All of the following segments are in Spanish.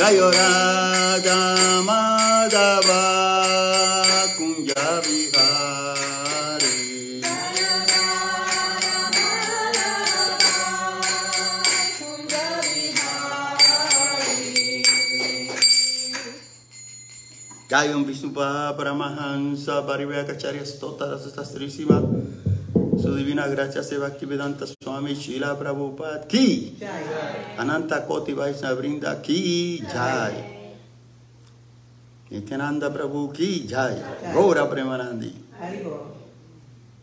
गयो राजा माधवा कुञ्जविहारि कायं विष्णुपा परमहंस परिव्याचार्यस्तोतः सशस्त्री Shiva Su Divina Gracia Se Bhaktivedanta Swami Shila Prabhupada Ki Ananta Koti Vaishnava Brinda Ki Jai Nityananda Prabhu Ki Jai Gora Premanandi.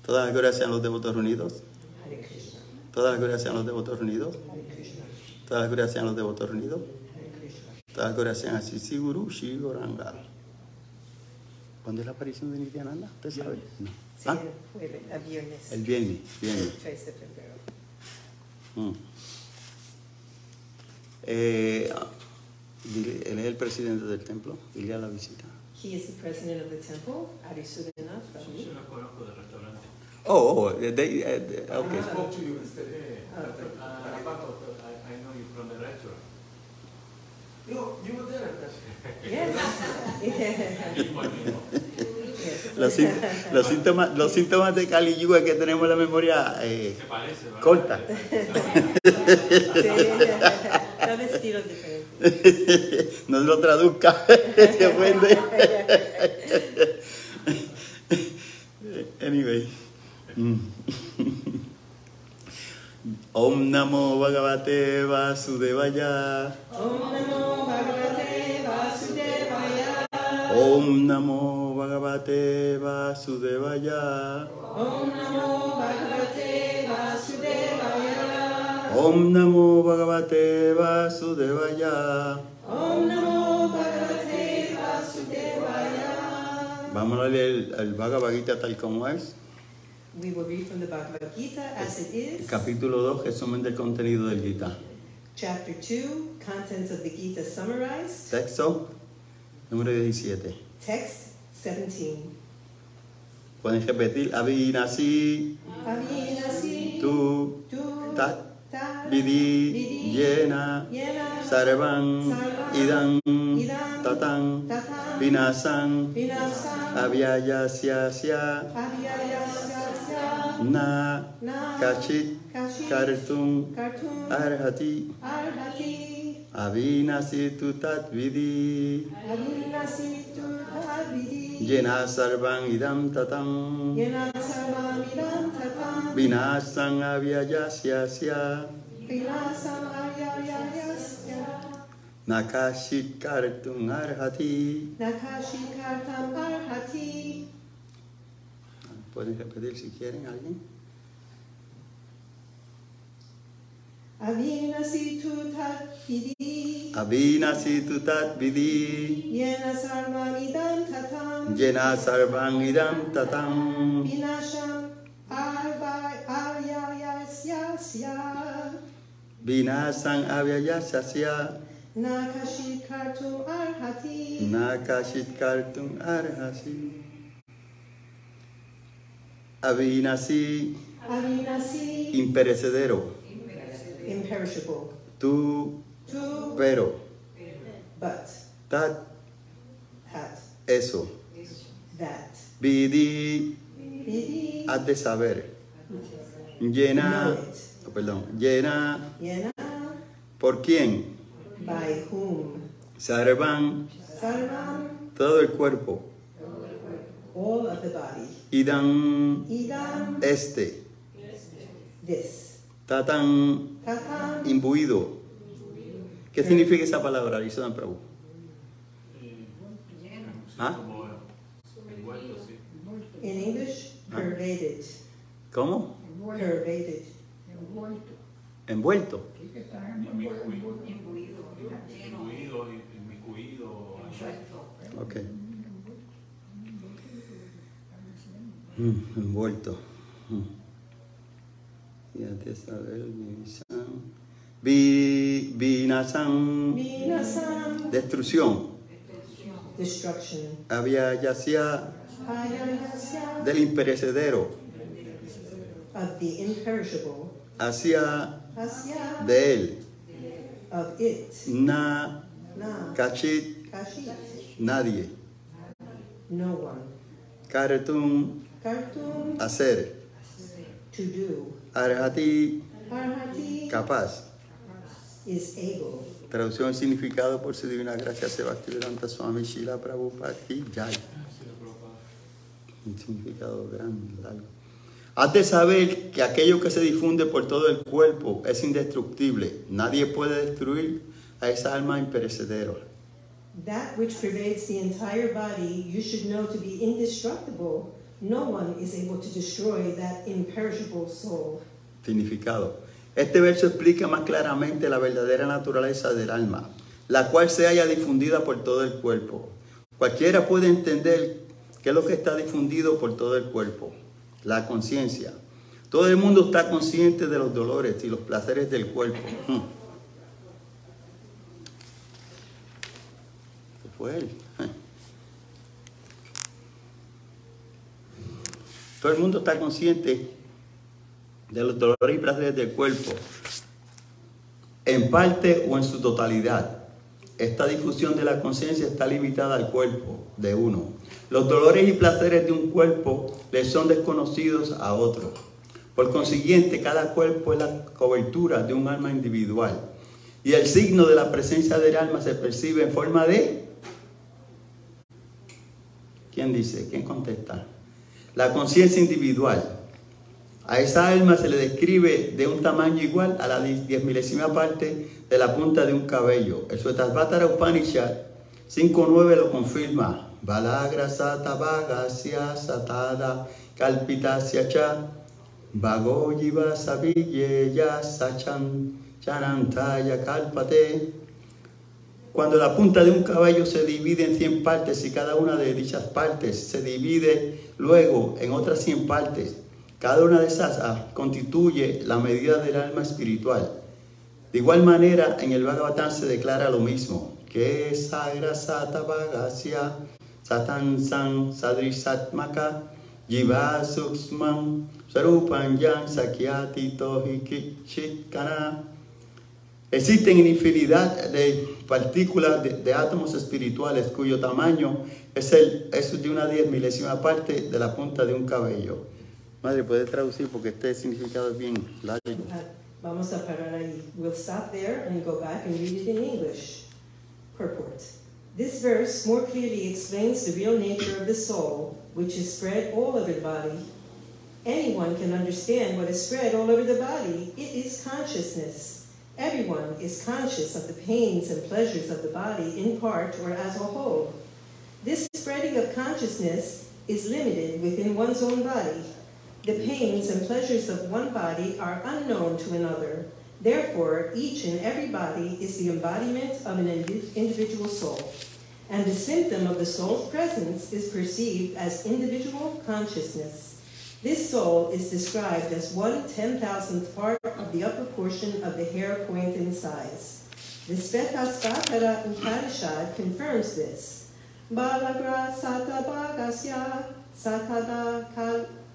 Todas las glorias sean los devotos unidos. Todas las glorias sean los devotos unidos. Todas las glorias sean los devotos unidos. Todas las glorias sean así Siguru Shiv Goranga ¿Cuándo es la aparición de Nityananda? ¿Usted sabe? No. Sí, ¿Ah? el, el viernes. El viernes, viernes. 3 de febrero. Mm. Eh, él es el presidente del templo, dile a la visita. He is the president of the temple. Sí, lo conozco del restaurante. Oh, oh, they- they- eh, they- I okay. spoke to you yesterday. Okay. Uh, I, I know you from the restaurant. You, you were there. El yes. Los, los síntomas, los síntomas de Kali Yuga es que tenemos la memoria eh, Se parece, corta. Sí. No lo traduzca, se ofende. anyway. Mm. Om Namo Bhagavate Vasudevaya. Om Namo Bhagavate Vasudevaya. Om Namo Bhagavate Vasudevaya. Om Namo Bhagavate Vasudevaya. Om Namo Bhagavate Vasudevaya. Om Namo Bhagavate Vasudevaya. Vamos a leer el, el Bhagavad Gita tal como es. We will read from the Bhagavad Gita as it is. Capítulo 2, resumen del contenido del Gita. Chapter 2, contents of the Gita summarized. Texto número 17. Text 17. Pueden repetir. Avinasi, Avinasi tu, tu tat, ta vidi, vidi yena, yena sarvan, sarvam, idam, idam, tatan, tatan vinasan, vinasam avyayasya, avyayasya na, na kachit, kashit kartum, kartum arhati, arhati avinasi tu tat vidi, avinasi tu ta vidi. Yena sarvan idam tatam, yena sarvam idam tatam. Vinasan avyayasya, vinasam avyayasya nakashit kartum arhati. nakashi kartam arhati. Pueden repetir si quieren alguien. Avinasi tu ta vidi Avinasi tu tat vidi, yena sarvam idam tatam jena sarvam idam tatam, Vinasham arva avyayasya. Vinasan avyayasya, nakashi kartum arhati. Nakashit kartum arhasi. Avinasi, avinasi imperecedero, imperishable. Tu pero, but tat, hat eso, that. Vidi, vidi. has de saber, llena, oh, perdón, llena, yena ¿por quién? by whom Sarvan, sarvam todo el cuerpo, all of the body. Idam, idam este, this. Tatan, imbuido. ¿Qué significa esa palabra, Arizona Prabhu? ¿Ah? Como envuelto, sí. in English Ah. pervaded ¿Cómo? pervaded Envuelto. Inmiscuido, inmiscuido, inmiscuido. Ok. Mm, envuelto. Mm. Ya te saber, vinasan. Vi, vinasan. vinasam Destrucción. destruction Había yacía del imperecedero. of the imperishable Hacia asya de él. of it Na Na. Kachit, Kashit. nadie. No one. Karetum, Kartum. hacer. To do. Arhati, Arhati capaz. is able. Traducción y significado por su divina gracia Bhaktivedanta Swami Shila Prabhupada Ki Jai. Un significado grande, largo. Has de saber que aquello que se difunde por todo el cuerpo es indestructible. Nadie puede destruir a esa alma imperecedera. That which pervades the entire body you should know to be indestructible. No one is able to destroy that imperishable soul. Significado. Este verso explica más claramente la verdadera naturaleza del alma, la cual se halla difundida por todo el cuerpo. Cualquiera puede entender qué es lo que está difundido por todo el cuerpo. La conciencia. Todo el mundo está consciente de los dolores y los placeres del cuerpo. Hmm. ¿Qué fue él? Todo el mundo está consciente de los dolores y placeres del cuerpo, en parte o en su totalidad. Esta difusión de la conciencia está limitada al cuerpo de uno. Los dolores y placeres de un cuerpo le son desconocidos a otro. Por consiguiente, cada cuerpo es la cobertura de un alma individual. Y el signo de la presencia del alma se percibe en forma de... ¿Quién dice? ¿Quién contesta? La conciencia individual. A esa alma se le describe de un tamaño igual a la diez milésima parte de la punta de un cabello. El Suetasvatara Upanishad 5.9 lo confirma. Balagra sata vagasya satada kalpitasya cha vago jiva saviyeya sachan chanantaya kalpate. Cuando la punta de un caballo se divide en 100 partes y cada una de dichas partes se divide luego en otras 100 partes, cada una de esas ah, constituye la medida del alma espiritual. De igual manera, en el Bhagavatam se declara lo mismo, que sagra sata vagasya satan san sadrisatmaka jiva suksman sarupan yan sakyati tohi chitkana. Existen infinidad de partículas de, de, átomos espirituales cuyo tamaño es, el, es de una diez milésima parte de la punta de un cabello. Madre, ¿puede traducir? Porque este significado es bien largo. Uh, Vamos a parar ahí. We'll stop there and go back and read it in English. Purport. This verse more clearly explains the real nature of the soul, which is spread all over the body. Anyone can understand what is spread all over the body. It is consciousness. Everyone is conscious of the pains and pleasures of the body in part or as a whole. This spreading of consciousness is limited within one's own body. The pains and pleasures of one body are unknown to another. Therefore, each and every body is the embodiment of an individual soul. And the symptom of the soul's presence is perceived as individual consciousness. This soul is described as one ten thousandth part of the upper portion of the hair point in size. The Svetaspatara Upanishad confirms this. Balagra Satabhagasya Satada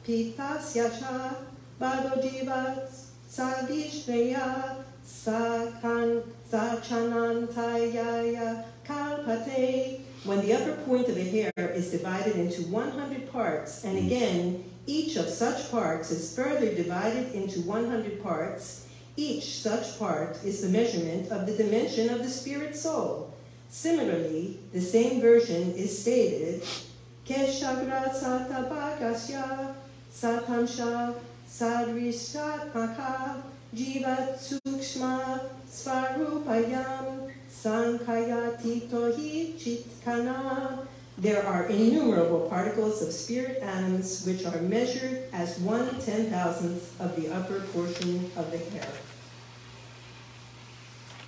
Kalpitasya cha Bhagojiva Sadishneya Sakan Sachanantayaya Kalpate. When the upper point of the hair is divided into 100 parts, and hmm. again, each of such parts is further divided into 100 parts, each such part is the measurement of the dimension of the spirit soul. Similarly, the same version is stated, Keshagra Satabhagasya Satamsha Sadrishatmaka Jiva Sukshma Svarupayam Sankayati Tohi Chitkana. There are innumerable particles of spirit atoms which are measured as one ten thousandth of the upper portion of the hair.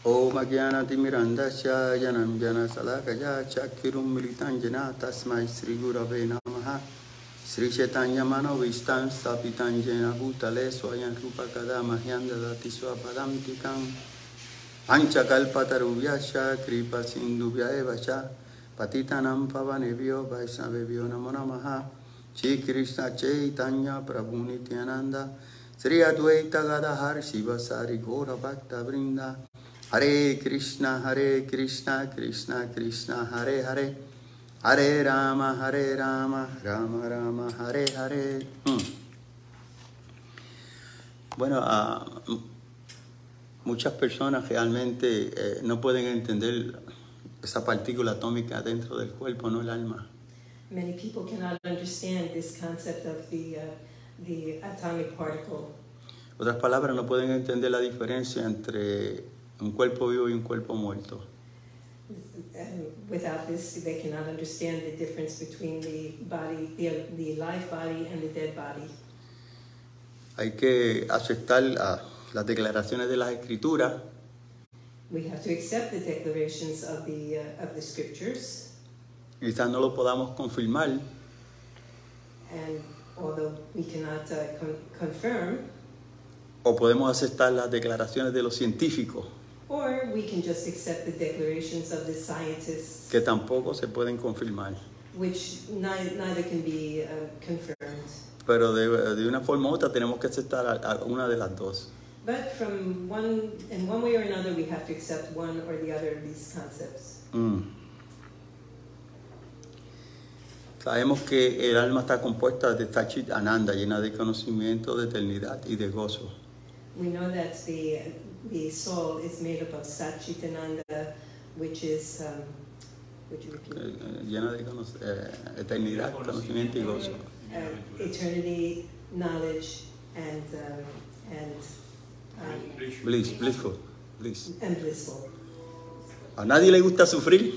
ॐ अज्ञानतिमिरन्धस्य जनम् जनसलकया चक्षुरुं मिलिताञ्जना तस्मै श्रीगुरवे नमः श्रीशैतन्यमनोविष्टां स्थापितां येन भूतले स्वयं रूपकदा मह्यं ददाति स्वपदां टिकां पञ्चकल्पतरुभ्यश्च कृपसिन्धुभ्य एव च Patitanam Pavanebhyo Vaisnavebhyo Namo Namaha Shri Krishna Chaitanya Prabhu Nityananda Sri Advaita Gadahar Shiva Sari Gora Bhakta Vrinda Hare Krishna, Hare Krishna, Krishna Krishna, Hare Hare. Hare Rama, Hare Rama, Rama Rama, Hare Hare. Mm. Bueno, ah, muchas personas realmente eh, no pueden entender esa partícula atómica dentro del cuerpo, no el alma. Many people cannot understand this concept of the, uh, the atomic particle. Otras palabras, no pueden entender la diferencia entre un cuerpo vivo y un cuerpo muerto. Without this, they cannot understand the difference between the body, the, the live body and the dead body. Hay que aceptar ah, las declaraciones de las escrituras We have to accept the declarations of the, uh, of the scriptures, quizás no lo podamos confirmar, and although we cannot uh, con- confirm, o podemos aceptar las declaraciones de los científicos, or we can just accept the declarations of the scientists, que tampoco se pueden confirmar. which neither, neither can be uh, confirmed. Pero de, de una forma u otra tenemos que aceptar a, a una de las dos. But from one, in one way or another, we have to accept one or the other of these concepts. Mm. Sabemos que el alma está compuesta de Tachit Ananda, llena de conocimiento, de eternidad y de gozo. We know that the, the soul is made up of Satchitananda, which is, um, you Eh, eh, llena de cono- eh, eternidad, conocimiento y gozo. Uh, eternity, knowledge, and, um, and, Bliss, blissful, bliss. and blissful. A nadie le gusta sufrir,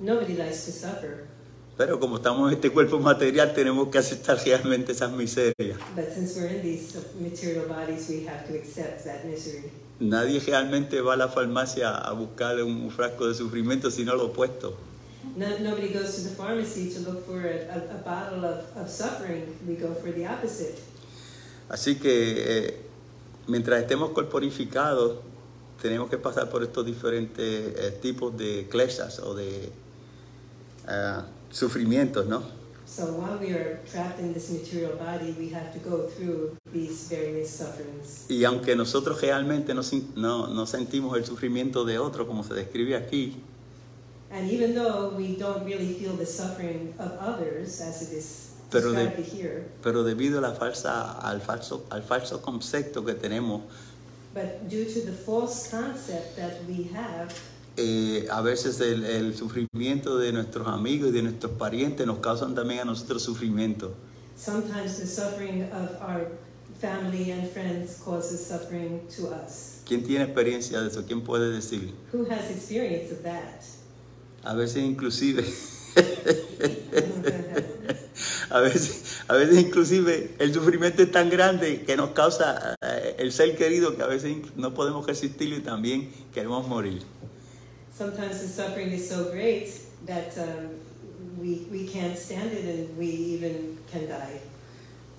Nobody likes to suffer, pero como estamos en este cuerpo material tenemos que aceptar realmente esas miserias. but since we're in these material bodies, we have to accept that misery. Nadie realmente va a la farmacia a buscar un frasco de sufrimiento, sino lo opuesto. No, nobody goes to the pharmacy to look for a, a, a bottle of, of suffering. We go for the opposite. Así que eh, mientras estemos corporificados, tenemos que pasar por estos diferentes eh, tipos de kleshas o de ah, sufrimientos, ¿no? So while we are trapped in this material body, we have to go through these various sufferings. Y aunque nosotros realmente no, no, no sentimos el sufrimiento de otro, como se describe aquí, And even though we don't really feel the suffering of others, as it is Pero de- pero debido a la falsa, al, falso, al falso concepto que tenemos, but due to the false concept that we have, eh, a veces el, el sufrimiento de nuestros amigos y de nuestros parientes nos causan también a nosotros sufrimiento. sometimes the suffering of our family and friends causes suffering to us. ¿Quién tiene experiencia de eso? ¿Quién puede decir? Who has experience of that? A veces inclusive, a veces, a veces inclusive el sufrimiento es tan grande que nos causa eh, el ser querido que a veces no podemos resistirlo y también queremos morir. Sometimes the suffering is so great that um, we, we can't stand it and we even can die.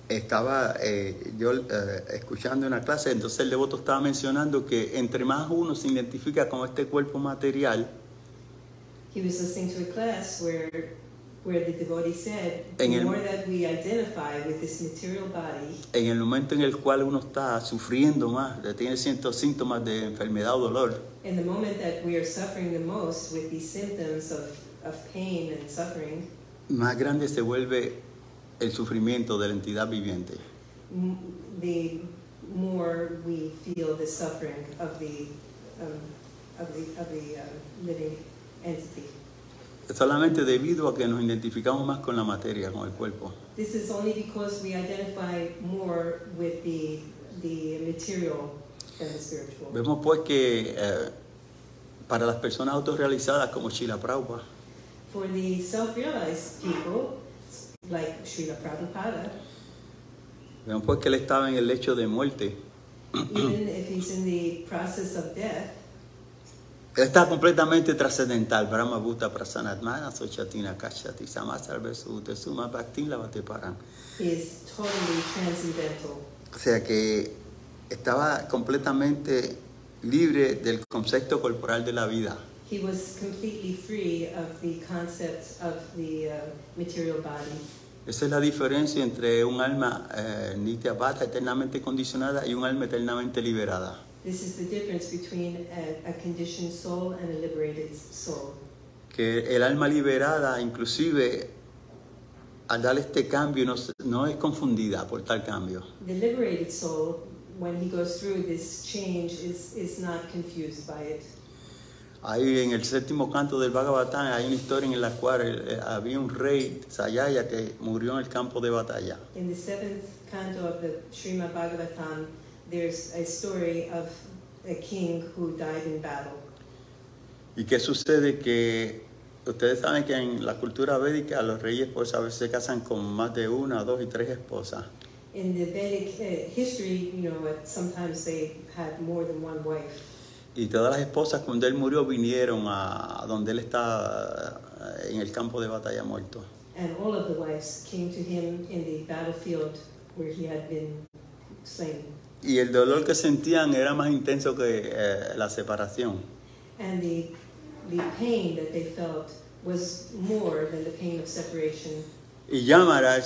Estaba eh, yo eh, escuchando una clase, entonces el devoto estaba mencionando que entre más uno se identifica con este cuerpo material, He was listening to a class where, where the devotee said, the En el- more that we identify with this material body, en el momento en el cual uno está sufriendo más, tiene ciertos síntomas de enfermedad o dolor, in the moment that we are suffering the most with these symptoms of, of pain and suffering, más grande se vuelve el sufrimiento de la entidad viviente. the more we feel the suffering of the, um, of the, of the um, living entity. Solamente debido a que nos identificamos más con la materia, con el cuerpo. This is only because we identify more with the, the material than the spiritual. Vemos pues que eh, para las personas autorrealizadas como Prabhupada, For the self-realized people, like Srila Prabhupada, vemos pues que él estaba en el lecho de muerte. even if he's in the process of death, está completamente trascendental. Brahma Bhuta Prasanatmana Sochatina Kashati Samasarve Sute Suma Bhaktin Lavate Paran. he is totally transcendental. O sea que estaba completamente libre del concepto corporal de la vida. He was completely free of the concept of the uh, material body. Esa es la diferencia entre un alma eh, nitya bata, eternamente condicionada, y un alma eternamente liberada. This is the difference between a, a conditioned soul and a liberated soul. Que el alma liberada, inclusive, al dar este cambio, no, no es confundida por tal cambio. The liberated soul, when he goes through this change, is, is not confused by it. Ahí en el séptimo canto del Bhagavatam hay una historia en la cual eh, había un rey, Sayaya, que murió en el campo de batalla. In the seventh canto of the Srimad Bhagavatam, there's a story of a king who died in battle. ¿Y qué sucede? Que ustedes saben que en la cultura védica los reyes pues a veces se casan con más de una, dos y tres esposas. In the Vedic uh, history, you know, sometimes they had more than one wife. Y todas las esposas cuando él murió vinieron a, a donde él está eh, en el campo de batalla muerto. And all of the wives came to him in the battlefield where he had been Y el dolor que sentían era más intenso que eh, la separación. And the, the pain that they felt was more than the pain of separation. Y Yamaraj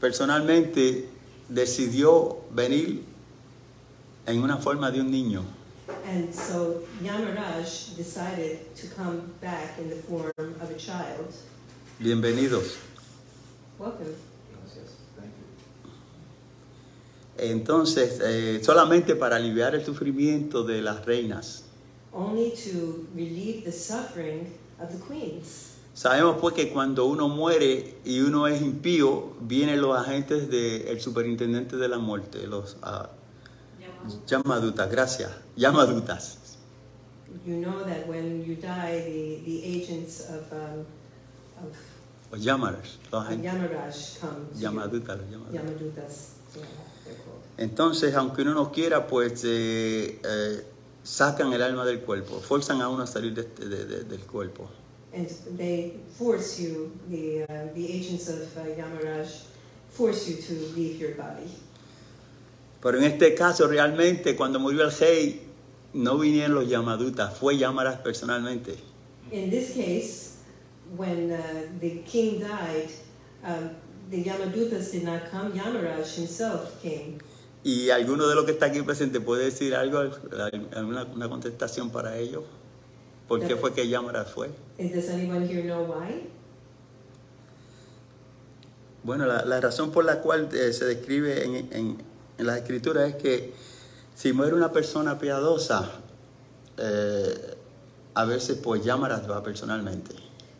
personalmente decidió venir en una forma de un niño. And so Yamaraj decided to come back in the form of a child. Bienvenidos. Welcome. Gracias. Thank you. Entonces, eh, solamente para aliviar el sufrimiento de las reinas. Only to relieve the suffering of the queens. Sabemos pues que cuando uno muere y uno es impío, vienen los agentes del superintendente de la muerte, los ah, Yamadutas, gracias, Yamadutas. You know that when you die, the, the agents of, um, of Los Yamaras, los agentes. Yamadutas, los Yamadutas. Yamadutas. Yeah. Entonces, aunque uno no quiera, pues eh, eh, sacan el alma del cuerpo, forzan a uno a salir de este- de- de- del cuerpo. And they force you, the, uh, the agents of uh, Yamaraj force you to leave your body. Pero en este caso, realmente, cuando murió el rey, no vinieron los Yamadutas, fue Yamaras personalmente. In this case, when uh, the king died, um, the Yamadutas did not come, Yamaraj himself came. ¿Y alguno de los que está aquí presente puede decir algo, alguna una contestación para ello? ¿Por qué fue que Yamaras fue? And does anyone here know why? Bueno, la, la razón por la cual eh, se describe en, en, en las escrituras es que si muere una persona piadosa, eh, a veces pues Yamaras va personalmente.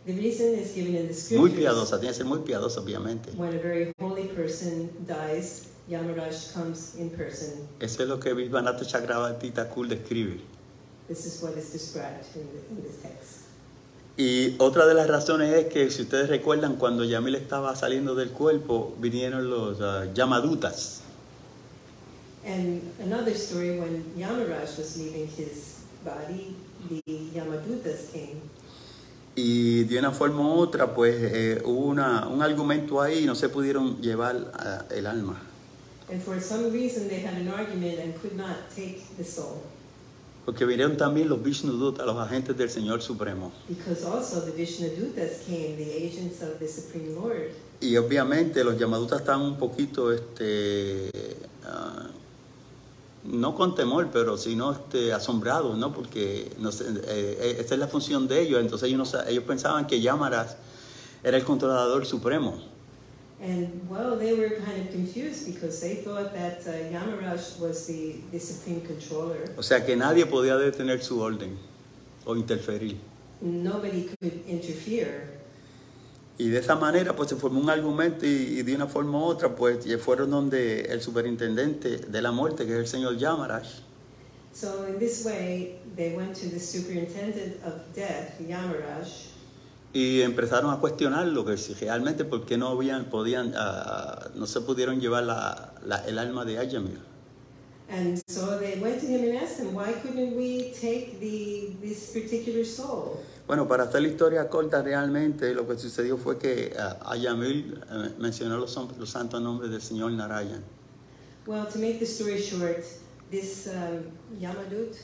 The reason is given in the. Muy piadosa, tiene que ser muy piadosa, obviamente. When a very holy person dies, Yamaraj comes in person. Eso es lo que Vishwanath Chakravarti Thakur describe. This is what is described in, the, in this text. Y otra de las razones es que, si ustedes recuerdan, cuando Yamil estaba saliendo del cuerpo, vinieron los ah, Yamadutas. And another story, when Yamaraj was leaving his body, the Yamadutas came. Y de una forma u otra, pues eh, hubo una, un argumento ahí y no se pudieron llevar ah, el alma. Porque vinieron también los Vishnudutas, los agentes del Señor Supremo. Because also the Vishnudutas came, the agents of the Supreme Lord. Y obviamente los Yamadutas estaban un poquito, este, ah, no con temor, pero sino este, asombrados, ¿no? Porque no sé, eh, esta es la función de ellos. Entonces ellos, no ellos pensaban que Yamaras era el controlador supremo. And well, they were kind of confused because they thought that uh, Yamaraj was the, the supreme controller. O sea que nadie podía detener su orden o interferir. Nobody could interfere. Y de esa manera pues se formó un argumento y, y de una forma u otra pues y fueron donde el superintendente de la muerte, que es el señor Yamaraj, So in this way, they went to the superintendent of death, Yamaraj, y empezaron a cuestionarlo, que si realmente por qué no habían, podían, ah, no se pudieron llevar la, la- el alma de Ayamir. and so they went to him and asked him, why couldn't we take the this particular soul? Bueno, para hacer la historia corta, realmente lo que sucedió fue que ah, Ayamir eh, mencionó los, los santos nombres del señor Narayan. Well, to make the story short, this um, Yamadut,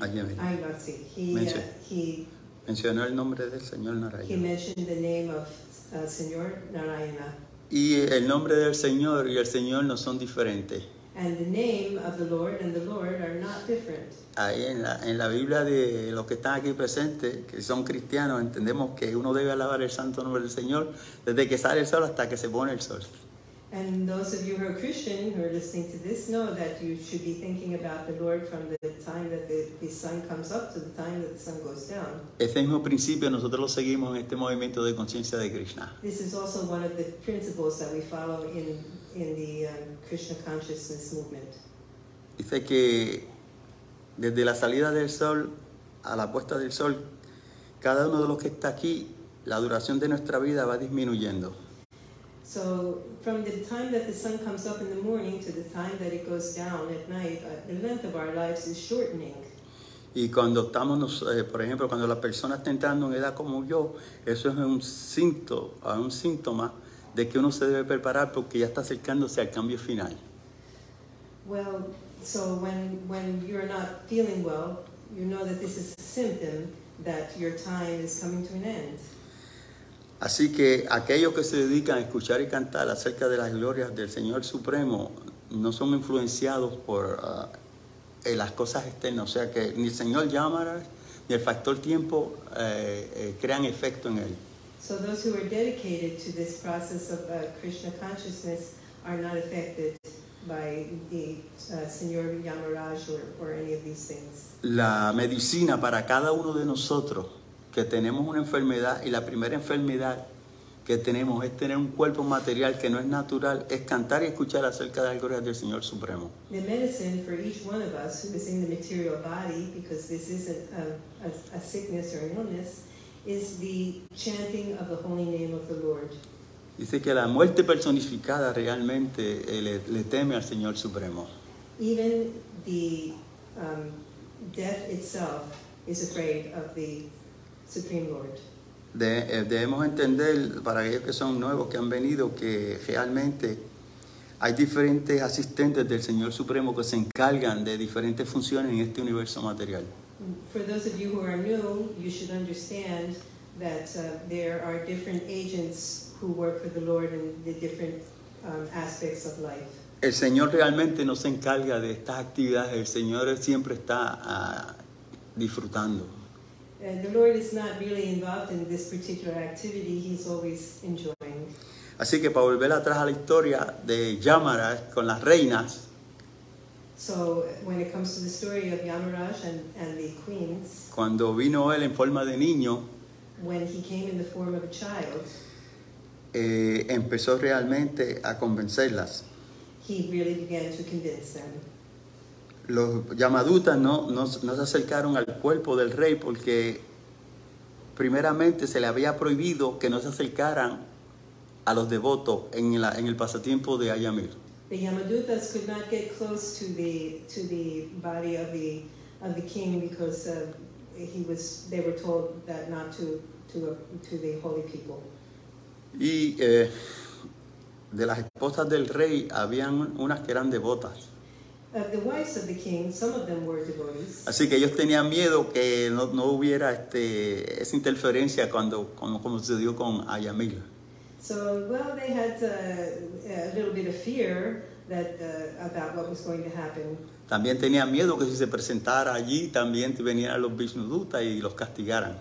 Ayamir. I not see, he, uh, he, Mencionó el nombre del señor he Narayan. mentioned the name of uh, Senor Narayana. Y el nombre del Señor y el Señor no son diferentes. And the name of the Lord and the Lord are not different. Ahí en la, en la Biblia de los que están aquí presentes, que son cristianos, entendemos que uno debe alabar el santo nombre del Señor desde que sale el sol hasta que se pone el sol. And those of you who are Christian who are listening to this know that you should be thinking about the Lord from the time that the, the sun comes up to the time that the sun goes down. Este mismo principio nosotros lo seguimos en este movimiento de conciencia de Krishna. This is also one of the principles that we follow in, in the um, Krishna consciousness movement. Dice que desde la salida del sol a la puesta del sol, cada uno de los que está aquí, la duración de nuestra vida va disminuyendo. So from the time that the sun comes up in the morning to the time that it goes down at night, uh, the length of our lives is shortening. Y cuando estamos, eh, por ejemplo, cuando la persona está entrando en edad como yo, eso es un síntoma, un síntoma de que uno se debe preparar porque ya está acercándose al cambio final. Well, so when, when you're not feeling well, you know that this is a symptom that your time is coming to an end. Así que aquellos que se dedican a escuchar y cantar acerca de las glorias del Señor Supremo no son influenciados por eh, las cosas externas. O sea que ni el Señor Yamara ni el factor tiempo eh, eh, crean efecto en él. So those who are dedicated to this process of uh, Krishna consciousness are not affected by the uh, Señor Yamaraj or, or any of these things. La medicina para cada uno de nosotros que tenemos una enfermedad y la primera enfermedad que tenemos es tener un cuerpo material que no es natural, es cantar y escuchar acerca de las glorias del Señor Supremo. The medicine for each one of us who is in the material body, because this isn't a, a, a sickness or an illness, is the chanting of the holy name of the Lord. Dice que la muerte personificada realmente eh, le, le teme al Señor Supremo. Even the um, death itself is afraid of the Supreme Lord. De- eh, debemos entender, para aquellos que son nuevos, que han venido, que realmente hay diferentes asistentes del Señor Supremo que se encargan de diferentes funciones en este universo material. For those of you who are new, you should understand that uh, there are different agents who work for the Lord in the different um, aspects of life. El Señor realmente no se encarga de estas actividades, el Señor siempre está ah, disfrutando. Así que para volver atrás a la historia de Yamara con las reinas, So when it comes to the story of Yamaraj and, and the queens, cuando vino él en forma de niño, when he came in the form of a child, eh, empezó realmente a convencerlas. he really began to convince them. Los Yamadutas no, no, no se acercaron al cuerpo del rey porque primeramente se le había prohibido que no se acercaran a los devotos en, la- en el pasatiempo de Ayamir. The Yamadutas could not get close to the to the body of the of the king because uh, he was. They were told that not to to uh, to the holy people. Y eh, de las esposas del rey habían unas que eran devotas. Así que ellos tenían miedo que no, no hubiera este, esa interferencia cuando, como, como sucedió con Ayamir. So well, they had uh, a little bit of fear that uh, about what was going to happen. También tenían miedo que si se presentara allí también vinieran los Vishnudutas y los castigaran.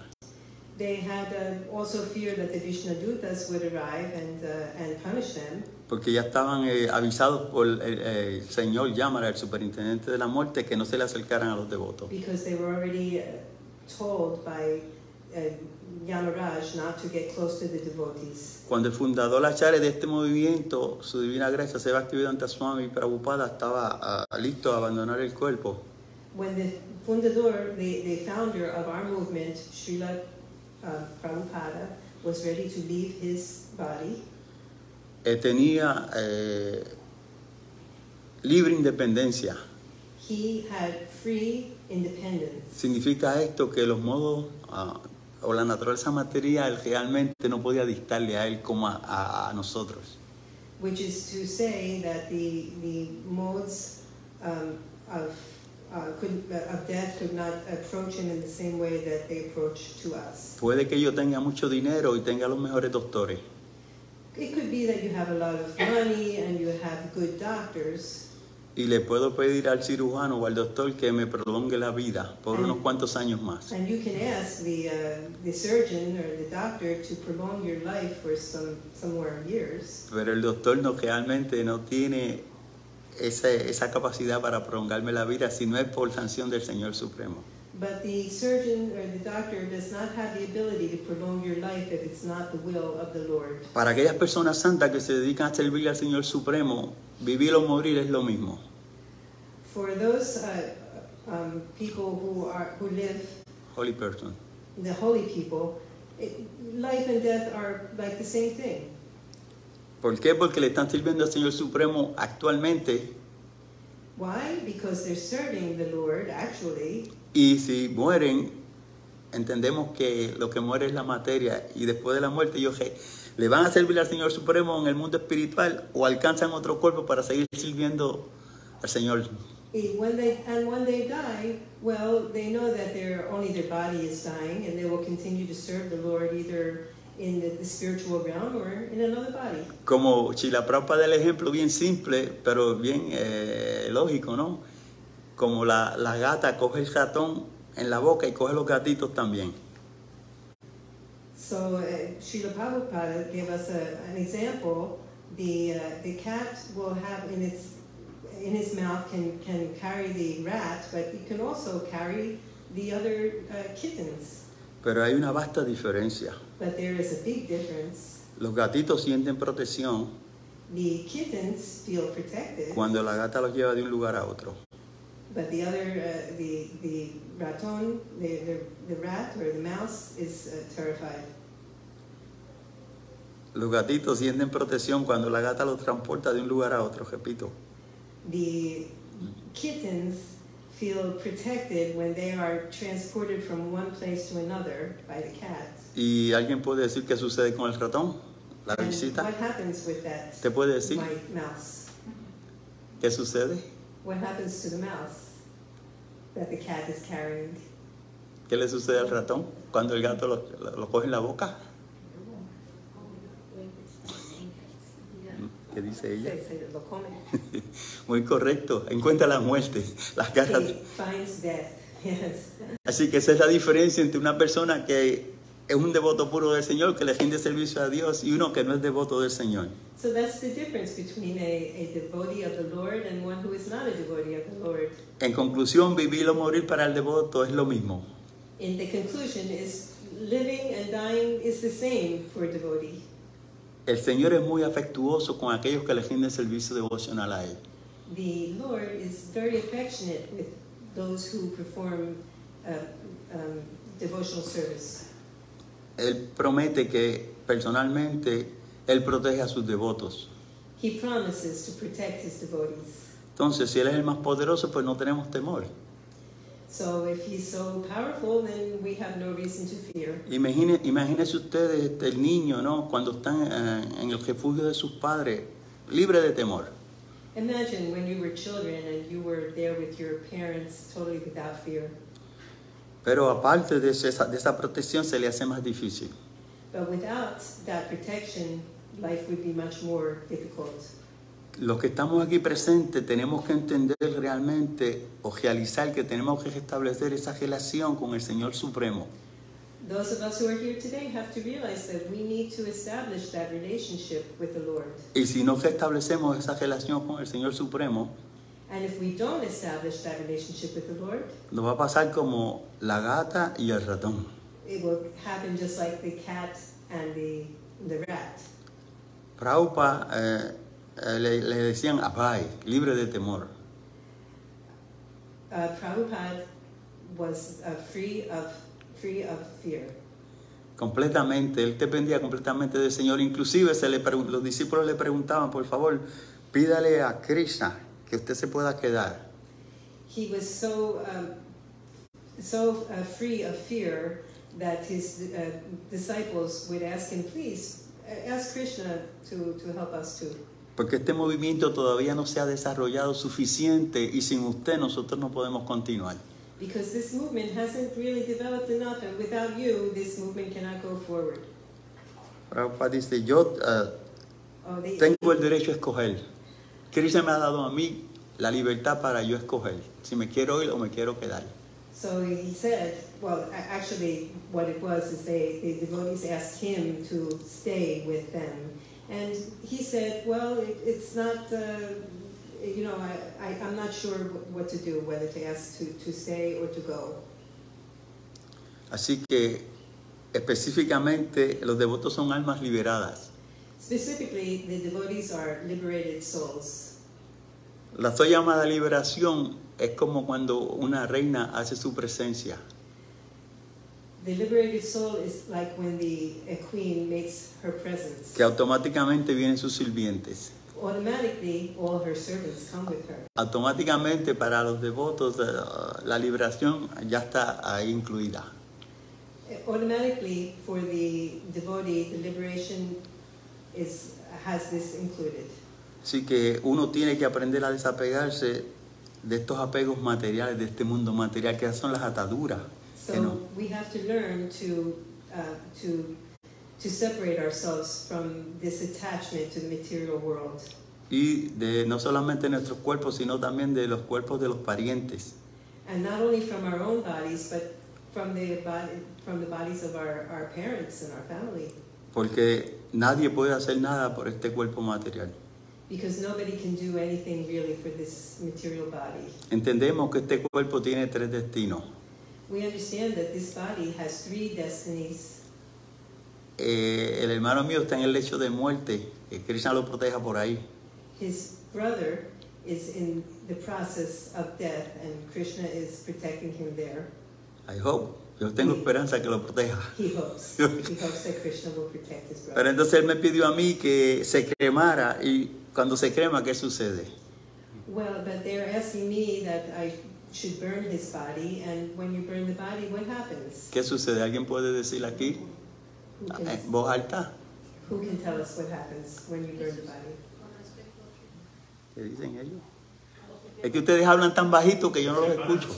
They had uh, also fear that the Vishnadutas would arrive and uh, and punish them Porque ya estaban eh, avisados por el, el señor Yamara, el superintendente de la muerte, que no se le acercaran a los devotos. because they were already uh, told by uh, Yamaraj not to get close to the devotees. Cuando el fundador Acharya de este movimiento, su divina gracia, Sebastián Swami Prabhupada, estaba ah, listo a abandonar el cuerpo, When the fundador, the, the founder of our movement, Srila uh, Prabhupada, was ready to leave his body, eh, tenía eh, libre independencia. he had free independence. Significa esto que los modos ah, o la naturaleza material realmente no podía dictarle a él como a, a- a nosotros. which is to say that the, the modes um, of, uh, could, of death could not approach him in the same way that they approach to us. Puede que yo tenga mucho dinero y tenga los mejores doctores, It could be that you have a lot of money and you have good doctors, y le puedo pedir al cirujano o al doctor que me prolongue la vida por unos cuantos años más. And you can ask the, uh, the surgeon or the doctor to prolong your life for some, some more years. Pero el doctor no realmente no tiene esa, esa capacidad para prolongarme la vida si no es por sanción del Señor Supremo. But the surgeon or the doctor does not have the ability to prolong your life if it's not the will of the Lord. Para aquellas personas santas que se dedican a servirle al Señor Supremo, vivir o morir es lo mismo. For those uh, um, people who are who live Holy person. the holy people, it, life and death are like the same thing. ¿Por qué? Porque le están sirviendo al Señor Supremo actualmente Why? Because they're serving the Lord actually, y si mueren, entendemos que lo que muere es la materia y después de la muerte ellos je- le van a servir al Señor Supremo en el mundo espiritual o alcanzan otro cuerpo para seguir sirviendo al Señor. When they and when they die, well, they know that their only their body is dying, and they will continue to serve the Lord either in the, the spiritual realm or in another body. Como Chila Prabhupada del ejemplo bien simple, pero bien eh, lógico, ¿no? Como la, la gata coge el ratón en la boca y coge los gatitos también. So uh, Srila Prabhupada gave us a, an example. The uh, the cat will have in its in his mouth can can carry the rat, but it can also carry the other uh, kittens. Pero hay una vasta diferencia. But there is a big difference. Los gatitos sienten protección The kittens feel protected, cuando la gata los lleva de un lugar a otro. But the other uh, the the raton, the, the the rat or the mouse is uh, terrified. Los gatitos sienten protección cuando la gata los transporta de un lugar a otro, repito. The kittens feel protected when they are transported from one place to another by the cat. ¿Y alguien puede decir qué sucede con el ratón? La And visita. what happens with that ¿Te puede decir mouse? qué sucede? What happens to the mouse that the cat is carrying? ¿Qué le sucede al ratón cuando el gato lo, lo- coge en la boca? ¿Qué dice ella? Lo come. Muy correcto, encuentra la muerte, las garras. Así que esa es la diferencia entre una persona que es un devoto puro del Señor, que le rinde servicio a Dios, y uno que no es devoto del Señor. So that's the difference between a, a devotee of the Lord and one who is not a devotee of the Lord. En conclusión, vivir o morir para el devoto es lo mismo. And the conclusion is living and dying is the same for a devotee. El Señor es muy afectuoso con aquellos que le rinden servicio devocional a Él. The Lord is very affectionate with those who perform uh, um, devotional service. Él promete que personalmente Él protege a sus devotos. He promises to protect his devotees. Entonces, si Él es el más poderoso, pues no tenemos temor. So if he's so powerful, then we have no reason to fear. Imagine, imagínense ustedes este, el niño, ¿no? Cuando están eh, en el refugio de sus padres, libre de temor. Imagine when you were children and you were there with your parents totally without fear. Pero aparte de esa, de esa protección, se le hace más difícil. But without that protection, life would be much more difficult. Los que estamos aquí presentes tenemos que entender realmente o realizar que tenemos que restablecer esa relación con el Señor Supremo. Those of us who are here today have to realize that we need to establish that relationship with the Lord. Y si no restablecemos esa relación con el Señor Supremo, And if we don't establish that relationship with the Lord, nos va a pasar como la gata y el ratón. it will happen just like the cat and the, the rat. Prabhupada eh, eh, le, le decían Abai, libre de temor. Uh, Prabhupada was uh, free of free of fear. Completamente, él dependía completamente del Señor. Inclusive se le los discípulos le preguntaban, por favor, pídale a Krishna que usted se pueda quedar. He was so um, so uh, free of fear that his uh, disciples would ask him, "Please uh, ask Krishna to, to help us too." Porque este movimiento todavía no se ha desarrollado suficiente y sin usted nosotros no podemos continuar. Because this movement hasn't really developed enough, and without you, this movement cannot go forward. Prabhupada dice, yo eh, Oh, they, tengo el derecho a escoger. Krishna me ha dado a mí la libertad para yo escoger si me quiero ir o me quiero quedar. So he said, well, actually, what it was is they, the devotees asked him to stay with them. And he said, well, it, it's not, uh, you know, I, I, I'm not sure wh- what to do, whether to ask to, to stay or to go. Así que específicamente los devotos son almas liberadas. Specifically, the devotees are liberated souls. La soy llamada liberación es como cuando una reina hace su presencia. The liberated soul is like when the a queen makes her presence. que automáticamente vienen sus sirvientes. Automatically, all her servants come with her. Automáticamente para los devotos la liberación ya está ahí incluida. Automatically, for the devotee, the liberation is, has this included. Así que uno tiene que aprender a desapegarse de estos apegos materiales, de este mundo material, que son las ataduras. que So no- we have to learn to, uh, to, to separate ourselves from this attachment to the material world. y de no solamente nuestros cuerpos, sino también de los cuerpos de los parientes. And not only from our own bodies, but from the from the bodies of our, our parents and our family. Porque nadie puede hacer nada por este cuerpo material. Because nobody can do anything really for this material body. Entendemos que este cuerpo tiene tres destinos. We understand that this body has three destinies. Eh, el hermano mío está en el lecho de muerte, que Krishna lo proteja por ahí. His brother is in the process of death, and Krishna is protecting him there. I hope. Yo tengo esperanza que lo proteja. He hopes. he hopes that Krishna will protect his Pero brother. entonces él me pidió a mí que se cremara y cuando se crema, ¿qué sucede? Well, but they're asking me that I should burn his body, and when you burn the body, what happens? ¿Qué sucede? ¿Alguien puede decir aquí Who en can, voz alta? who can tell us what happens when you burn the body? ¿Qué dicen ellos? Es que ustedes hablan tan bajito que yo no los escucho.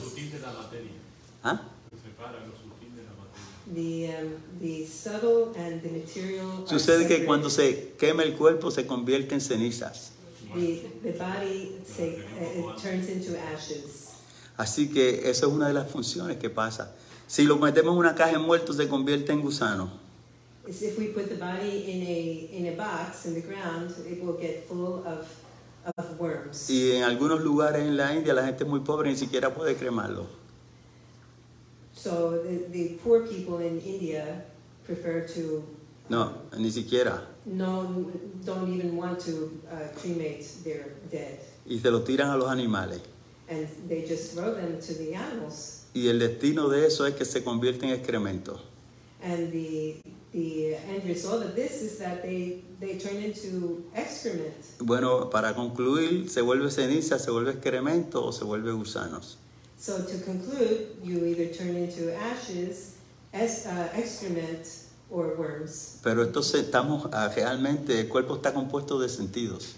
¿Ah? Separa lo sutil de la materia. The, um, the subtle and the material. are Sucede que cuando se quema el cuerpo se convierte en cenizas. The, the body say, uh, it turns into ashes. Así que eso es una de las funciones que pasa. Si lo metemos en una caja de muertos se convierte en gusano. It's if we put the body in a, in a box in the ground, it will get full of, of worms. Y en algunos lugares en la India la gente muy pobre ni siquiera puede cremarlo. So the, the poor people in India prefer to No, ni siquiera. no, don't even want to uh, cremate their dead. Y se lo tiran a los animales. And they just throw them to the animals. Y el destino de eso es que se convierte en excremento. And the, the end result of this is that they, they turn into excrement. Bueno, para concluir, se vuelve ceniza, se vuelve excremento o se vuelve gusanos. So to conclude, you either turn into ashes, es, uh, excrement, or worms. Pero estamos ah, realmente, el cuerpo está compuesto de sentidos.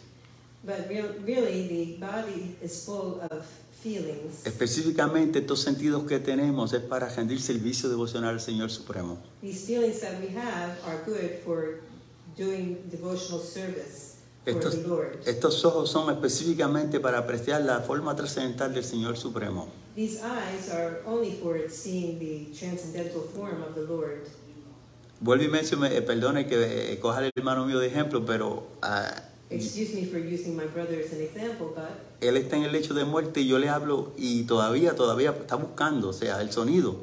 But real, really, the body is full of feelings. Específicamente estos sentidos que tenemos es para rendir servicio devocional al Señor Supremo. These feelings that we have are good for doing devotional service for Estos, the Lord. estos ojos son específicamente para apreciar la forma trascendental del Señor Supremo. These eyes are only for seeing the transcendental form of the Lord. Vuelvo y menciono, eh, perdone que eh, coja al hermano mío de ejemplo, pero ah, Excuse me for using my brother as an example, but él está en el lecho de muerte y yo le hablo y todavía, todavía está buscando, o sea, el sonido,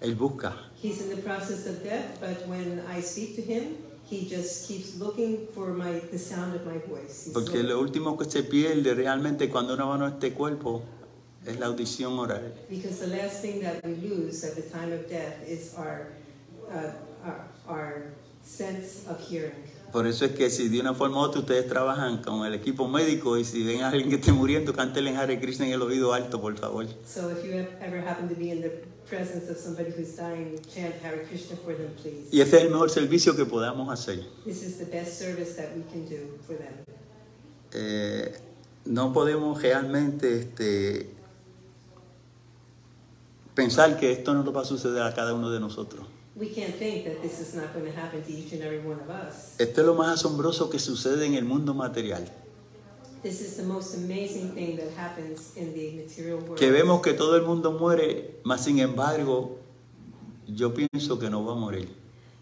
él busca. he's in the process of death. But when I speak to him, he just keeps looking for my the sound of my voice. He's Porque so- lo último que se pierde realmente cuando uno va a nuestro cuerpo es la audición oral. Because the last thing that we lose at the time of death is our, uh, our, our sense of hearing. Por eso es que si de una forma u otra ustedes trabajan con el equipo médico y si ven a alguien que esté muriendo, cántele Hare Krishna en el oído alto, por favor. So if you ever happen to be in the presence of somebody who's dying, chant Hare Krishna for them, please. Y ese es el mejor servicio que podamos hacer. This is the best service that we can do for them. Eh, no podemos realmente este, pensar que esto no nos va a suceder a cada uno de nosotros. Esto es lo más asombroso que sucede en el mundo material. This is the most amazing thing that happens in the material world. Que vemos que todo el mundo muere, mas sin embargo, yo pienso que no va a morir.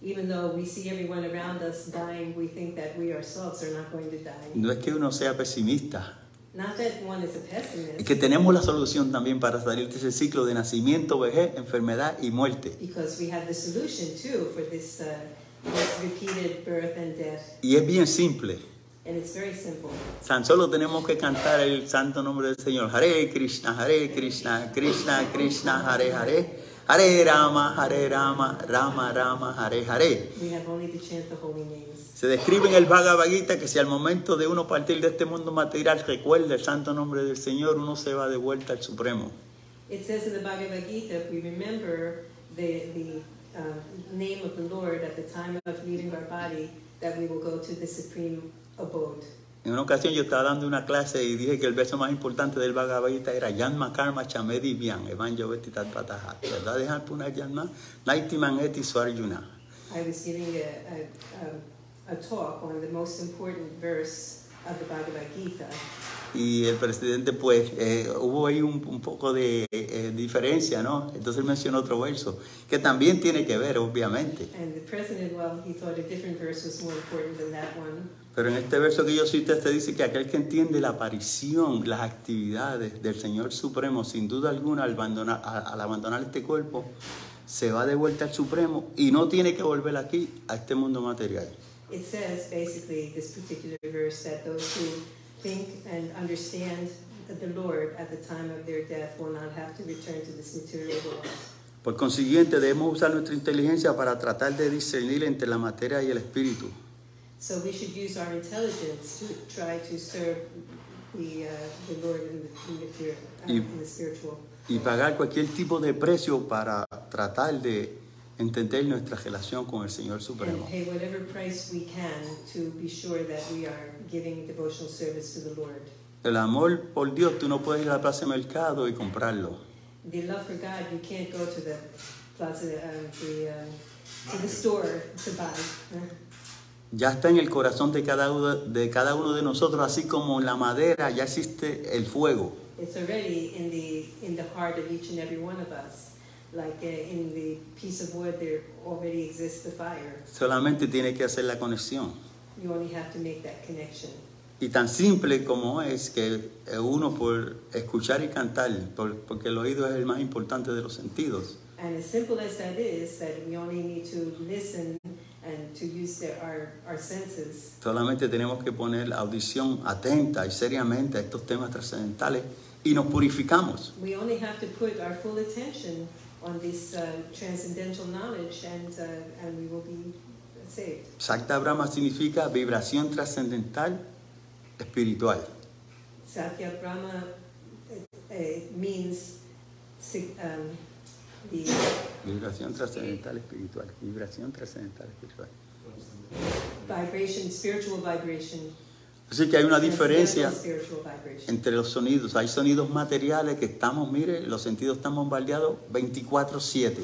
Even though we see everyone around us dying, we think that we ourselves are not going to die. No es que uno sea pesimista, Not that one is a es pessimist, que tenemos la solución también para salir de ese ciclo de nacimiento, vejez, enfermedad y muerte. because we have the solution too for this, uh, this repeated birth and death. Y es bien simple. And it's very simple. Tan solo tenemos que cantar el santo nombre del Señor. Hare Krishna, Hare Krishna, Krishna Krishna, Hare Hare. Hare Rama, Hare Rama, Rama Rama, Hare Hare. We have only to chant the holy names. Se describe en el Bhagavad Gita que si al momento de uno partir de este mundo material recuerda el santo nombre del Señor, uno se va de vuelta al Supremo. It says in the Bhagavad Gita, if we remember the, the uh, name of the Lord at the time of leaving our body, that we will go to the supreme abode. En una ocasión yo estaba dando una clase y dije que el verso más importante del Bhagavad Gita era Yanma Karma Chamedi Vyam, Evanjo Veti Tat Pataha. ¿Verdad? Dejar Puna Yanma, Naitiman Eti Swarjuna. I was giving a, a, a, a talk on the most important verse of the Bhagavad Gita, Y el presidente, pues, eh, hubo ahí un, un poco de eh, diferencia, ¿no? Entonces mencionó otro verso, que también tiene que ver, obviamente. and the president, well, he thought a different verse was more important than that one. Pero en este verso que yo cité, te dice que aquel que entiende la aparición, las actividades del Señor Supremo, sin duda alguna, al abandonar, al abandonar este cuerpo, se va de vuelta al Supremo y no tiene que volver aquí, a este mundo material. It says basically this particular verse that those who think and understand the Lord at the time of their death will not have to return to this material world. Por consiguiente, debemos usar nuestra inteligencia para tratar de discernir entre la materia y el espíritu. So we should use our intelligence to try to serve the, uh, the Lord in the, in the, in the spiritual. y pagar cualquier tipo de precio para tratar de entender nuestra relación con el Señor And Supremo. pay whatever price we can to be sure that we are giving devotional service to the Lord. El amor por Dios, tú no puedes ir a la plaza de mercado y comprarlo. The love for God, you can't go to the plaza, um, the, um, to the store to buy. Ya está en el corazón de cada uno de, cada uno de nosotros, así como en la madera ya existe el fuego. It's already in the, in the heart of each and every one of us. Like in the piece of wood, there already exists the fire. Solamente tiene que hacer la conexión. You only have to make that connection. Y tan simple como es que uno por escuchar y cantar, por- porque el oído es el más importante de los sentidos, And as simple as that is, that we only need to listen and to use their, our, our senses. solamente tenemos que poner audición atenta y seriamente a estos temas trascendentales y nos purificamos. We only have to put our full attention on this uh, transcendental knowledge and, uh, and we will be saved. Sakta Brahma significa vibración trascendental espiritual. Satya Brahma uh, uh, means um, the Vibración trascendental espiritual. Vibración trascendental espiritual. vibration, spiritual vibration. Así que hay una diferencia entre los sonidos. Hay sonidos materiales que estamos, mire, los sentidos están bombardeados 24/7.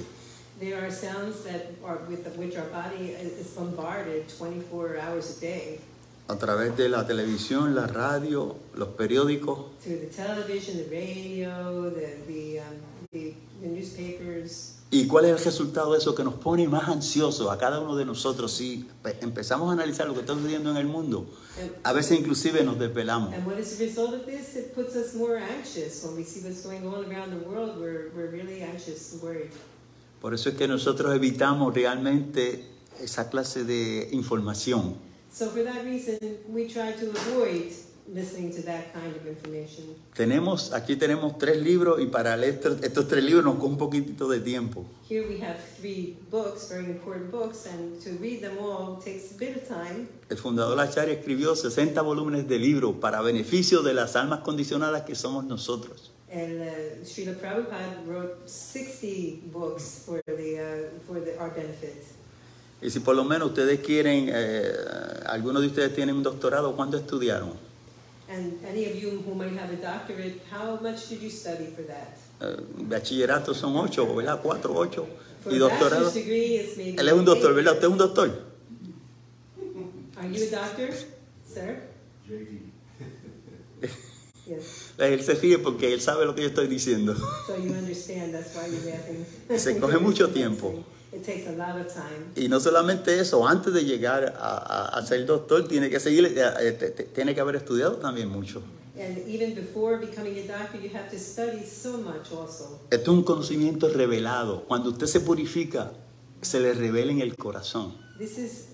There are sounds that are with which our body is bombarded 24 hours a day A través de la televisión, la radio, los periódicos. through the television, the radio, the the, um, the, the newspapers. ¿Y cuál es el resultado de eso? Que nos pone más ansiosos a cada uno de nosotros. Si pe- empezamos a analizar lo que está sucediendo en el mundo, And, a veces inclusive nos desvelamos. and what is the result of this? It puts us more anxious when we see what's going on around the world. We're, we're really anxious and worried. Por eso es que nosotros evitamos realmente esa clase de información. So for that reason, we try to avoid listening to that kind of information. Tenemos, aquí tenemos tres libros y para leer estos, estos tres libros nos coge un poquitito de tiempo. Here we have three books, very important books, and to read them all takes a bit of time. El fundador Acharya escribió 60 volúmenes de libros para beneficio de las almas condicionadas que somos nosotros. And uh, Srila Prabhupada wrote 60 books for, the, uh, for the, our benefit. Y si por lo menos ustedes quieren, eh, algunos de ustedes tienen un doctorado, ¿cuánto estudiaron? And any of you who might have a doctorate, how much did you study for that? Eh, bachillerato son ocho, ¿verdad? Cuatro, ocho. For Y doctorado. Él es un doctor. ¿verdad? ¿Usted es un doctor? Are you a doctor, sir? Yes. Él se ríe porque él sabe lo que yo estoy diciendo. So you understand that's why you're laughing. Se coge mucho tiempo. It takes a lot of time. Y no solamente eso, antes de llegar a, a- a ser doctor, tiene que seguir, eh, te- te- tiene que haber estudiado también mucho. And even before becoming a doctor, you have to study so much also. Esto es un conocimiento revelado. Cuando usted se purifica, se le revela en el corazón. This is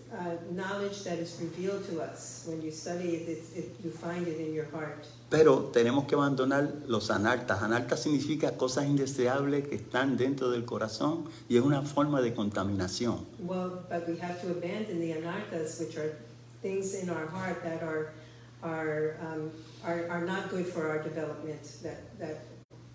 knowledge that is revealed to us. When you study it, you find it in your heart. Pero tenemos que abandonar los anartas. Anarta significa cosas indeseables que están dentro del corazón y es una forma de contaminación. Well, but we have to abandon the anarthas, which are things in our heart that are are um, are, are not good for our development. That that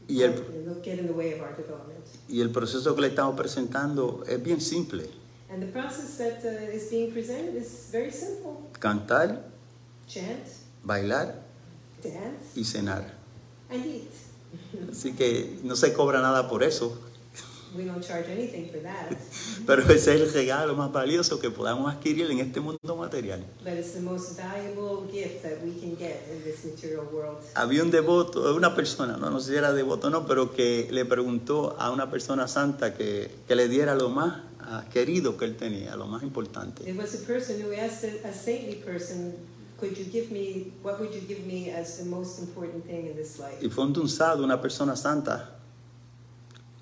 Y el, will get in the way of our development. y el proceso que le estamos presentando es bien simple. And the process that uh, is being presented is very simple: Cantar, chant, bailar y cenar. Así que no se cobra nada por eso, We don't charge anything for that, pero ese es el regalo más valioso que podamos adquirir en este mundo material. but it's the most valuable gift that we can get in this material world. Había un devoto, una persona, no, no sé si era devoto o no, pero que le preguntó a una persona santa que, que le diera lo más ah, querido que él tenía, lo más importante. There was a person who asked a, a saintly person, "Could you give me? What would you give me as the most important thing in this life?" Y fue un tunzado, una persona santa,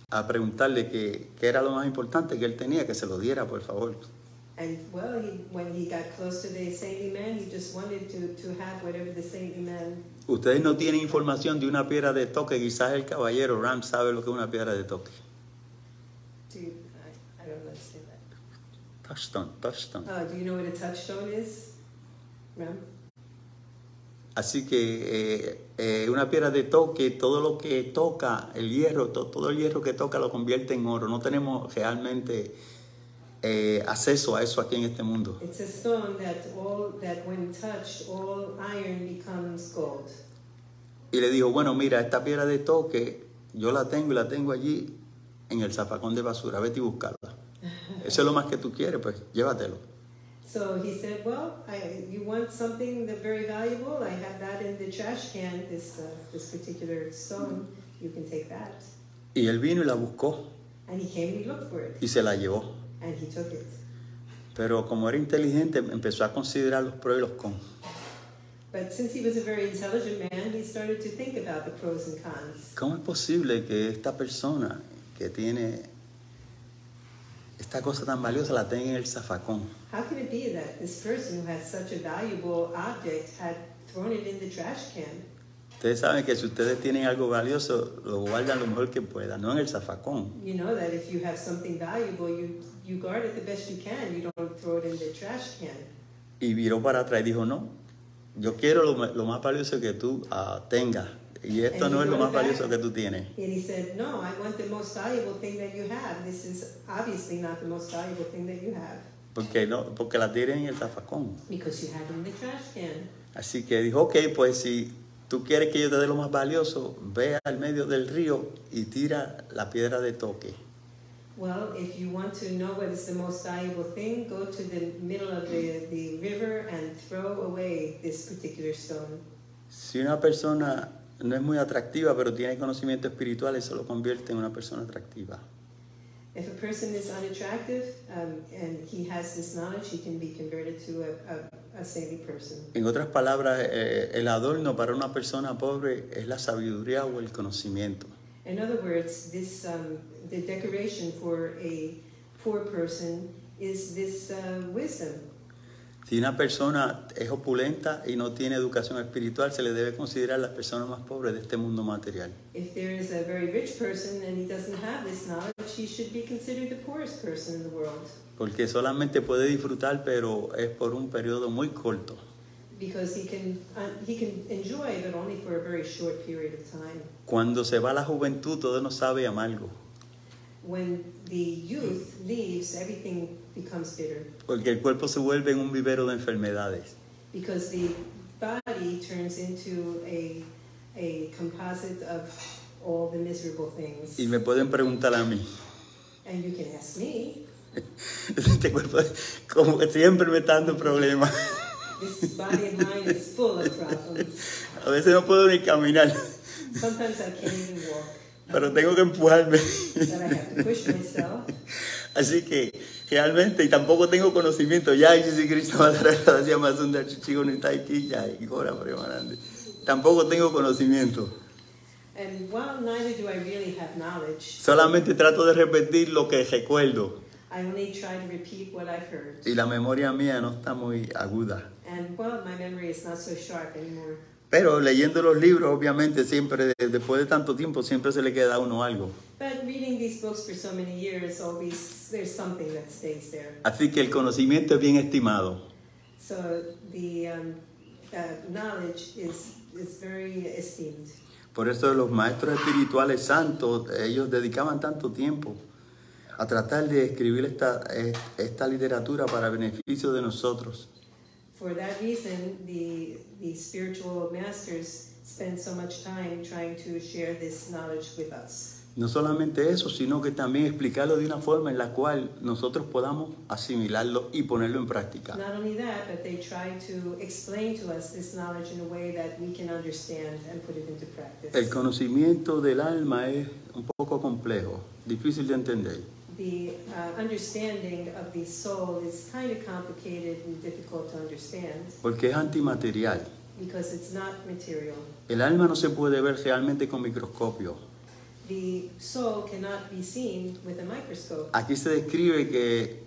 a preguntarle qué era lo más importante que él tenía, que se lo diera, por favor. And well, he, when he got close to the saintly man, he just wanted to, to have whatever the saintly man. Ustedes no tienen información de una piedra de toque, quizás el caballero Ram sabe lo que es una piedra de toque. To, I, I don't understand that. Touchstone, touchstone. Oh, do you know what a touchstone is, Así que eh, eh, una piedra de toque, todo lo que toca, el hierro, to- todo el hierro que toca lo convierte en oro. No tenemos realmente eh, acceso a eso aquí en este mundo. It's a stone that all that when touched, all iron becomes gold. Y le dijo, bueno, mira, esta piedra de toque, yo la tengo y la tengo allí en el zapacón de basura, vete y buscarla. Eso es lo más que tú quieres, pues llévatelo. So he said, "Well, I, you want something that very valuable? I have that in the trash can. This uh, this particular stone. You can take that." Y él vino y la buscó And he came and he looked for it, y se la llevó. and he took it. Pero como era inteligente, empezó a considerar los pros y los cons. But since he was a very intelligent man, he started to think about the pros and cons. ¿Cómo es posible que esta persona que tiene esta cosa tan valiosa la tenga en el zafacón? How can it be that this person who has such a valuable object had thrown it in the trash can? Ustedes saben que si ustedes tienen algo valioso, lo guardan lo mejor que puedan, no en el zafacón. You know that if you have something valuable, you you guard it the best you can. You don't throw it in the trash can. Y viró para atrás y dijo, no, yo quiero lo, lo más valioso que tú ah, tengas. Y esto no es lo más valioso que tú tienes. And he said, No, I want the most valuable thing that you have. This is obviously not the most valuable thing that you have Porque, no, porque la tienen en el zafacón. because you had in the trash can. Así que dijo, ok, pues si tú quieres que yo te dé lo más valioso, ve al medio del río y tira la piedra de toque. Well, if you want to know what is the most valuable thing, go to the middle of the, the river and throw away this particular stone. Si una persona no es muy atractiva, pero tiene conocimiento espiritual, eso lo convierte en una persona atractiva. If a person is unattractive um, and he has this knowledge, he can be converted to a, a, a saintly person. En otras palabras, eh, el adorno para una persona pobre es la sabiduría o el conocimiento. In other words, this um, the decoration for a poor person is this uh, wisdom. Si una persona es opulenta y no tiene educación espiritual, se le debe considerar la persona más pobre de este mundo material. If there is a very rich person and he doesn't have this knowledge, he should be considered the poorest person in the world Porque solamente puede disfrutar, pero es por un periodo muy corto. because he can uh, he can enjoy, but only for a very short period of time. Cuando se va la juventud, todo nos sabe amargo. When the youth leaves, everything becomes bitter Porque el cuerpo se vuelve en un vivero de enfermedades. because the body turns into a a composite of all the miserable things. Y me pueden preguntar a mí, And you can ask me, este cuerpo como que siempre me está dando problemas. This body of mine is full of problems. A veces no puedo ni caminar, Sometimes I can't even walk, pero tengo que empujarme. but I have to push myself. Así que realmente, y tampoco tengo conocimiento, ya Jesús Cristo gracias más un chico no está aquí, ya, y ahora. Tampoco tengo conocimiento. And while neither do I really have knowledge, Solamente trato de repetir lo que recuerdo. I only try to repeat what I've heard. Y la memoria mía no está muy aguda. And well, my memory is not so sharp anymore. Pero leyendo los libros, obviamente, siempre, después de tanto tiempo, siempre se le queda a uno algo. But reading these books for so many years, always there's something that stays there. Así que el conocimiento es bien estimado. So the um, uh, knowledge is is very esteemed. Por eso los maestros espirituales santos, ellos dedicaban tanto tiempo a tratar de escribir esta, esta literatura para beneficio de nosotros. For that reason, the the spiritual masters spend so much time trying to share this knowledge with us. No solamente eso, sino que también explicarlo de una forma en la cual nosotros podamos asimilarlo y ponerlo en práctica. Not only that, but they try to explain to us this knowledge in a way that we can understand and put it into practice. El conocimiento del alma es un poco complejo, difícil de entender. The uh, understanding of the soul is kind of complicated and difficult to understand porque es antimaterial. because it's not material. El alma no se puede ver realmente con microscopio. The soul cannot be seen with a microscope. Aquí se describe que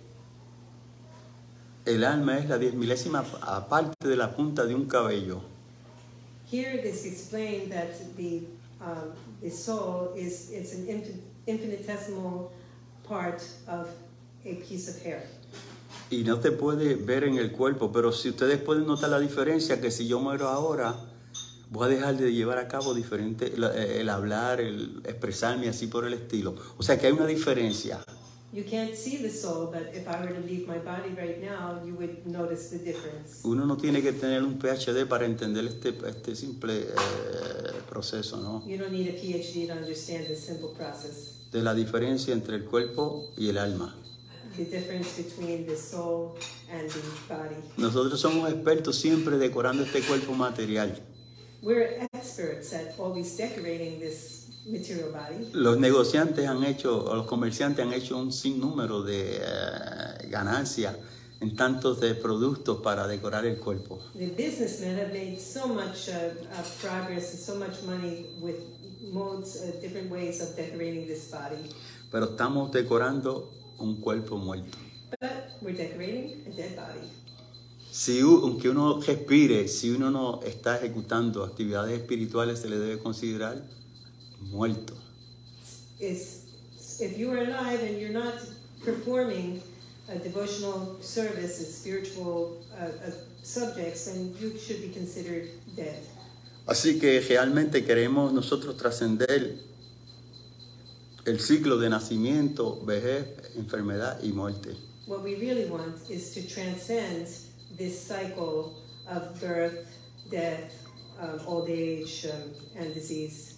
el alma es la diez milésima parte de la punta de un cabello. Here it is explained that the, um, the soul is it's an infin- infinitesimal part of a piece of hair. Y no te puede ver en el cuerpo, pero si ustedes pueden notar la diferencia, que si yo muero ahora, voy a dejar de llevar a cabo diferente, el, el hablar, el expresarme así por el estilo. O sea que hay una diferencia. You can't see the soul, but if I were to leave my body right now, you would notice the difference. Uno no tiene que tener un PhD para entender este, este simple eh, proceso, ¿no? You don't need a PhD to understand this simple process. De la diferencia entre el cuerpo y el alma. The difference between the soul and the body. Nosotros somos expertos siempre decorando este cuerpo material. We're experts at always decorating this material body. Los negociantes han hecho, los comerciantes han hecho un sinnúmero de eh, ganancias en tantos de productos para decorar el cuerpo. The businessmen have made so much uh, progress and so much money with modes, uh, different ways of decorating this body. Pero estamos decorando un cuerpo muerto. But we're decorating a dead body. Si aunque uno respire, si uno no está ejecutando actividades espirituales, se le debe considerar muerto. Is if you are alive and you're not performing a devotional service and spiritual uh, uh, subjects, then you should be considered dead. Así que realmente queremos nosotros trascender el ciclo de nacimiento, vejez, enfermedad y muerte. What we really want is to transcend this cycle of birth, death, um, old age, um, and disease.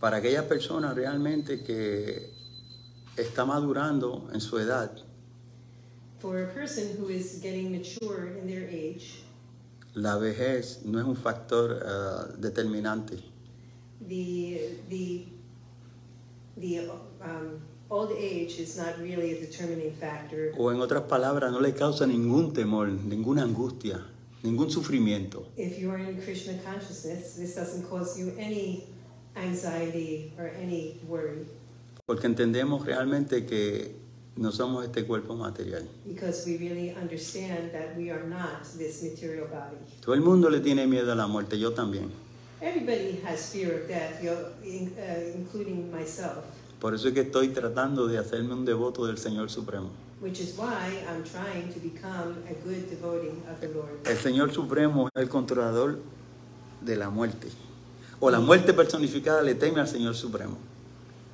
Para aquella persona realmente que está madurando en su edad, For a person who is getting mature in their age, la vejez no es un factor eh, determinante. the the the um, old age is not really a determining factor. O en otras palabras, no le causa ningún temor, ninguna angustia, ningún sufrimiento. If you are in Krishna consciousness, this doesn't cause you any anxiety or any worry Porque entendemos realmente que no somos este cuerpo material. because we really understand that we are not this material body. Todo el mundo le tiene miedo a la muerte, yo también. Everybody has fear of death, uh, including myself, Por eso es que estoy tratando de hacerme un devoto del Señor Supremo. which is why I'm trying to become a good devotee of the Lord. El Señor Supremo es el controlador de la muerte. O la muerte personificada le teme al Señor Supremo.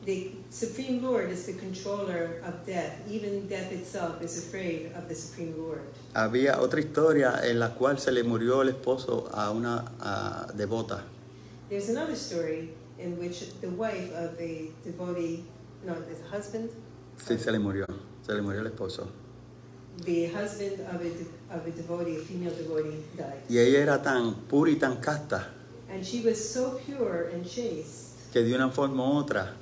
The Supreme Lord is the controller of death. Even death itself is afraid of the Supreme Lord. Había otra historia en la cual se le murió el esposo a una a, devota. There's another story in which the wife of a devotee, no, the husband, Sí, se le murió. Se le murió el esposo. the husband of a, of a devotee, a female devotee, died. Y ella era tan pura y tan casta And she was so pure and chaste que de una forma u otra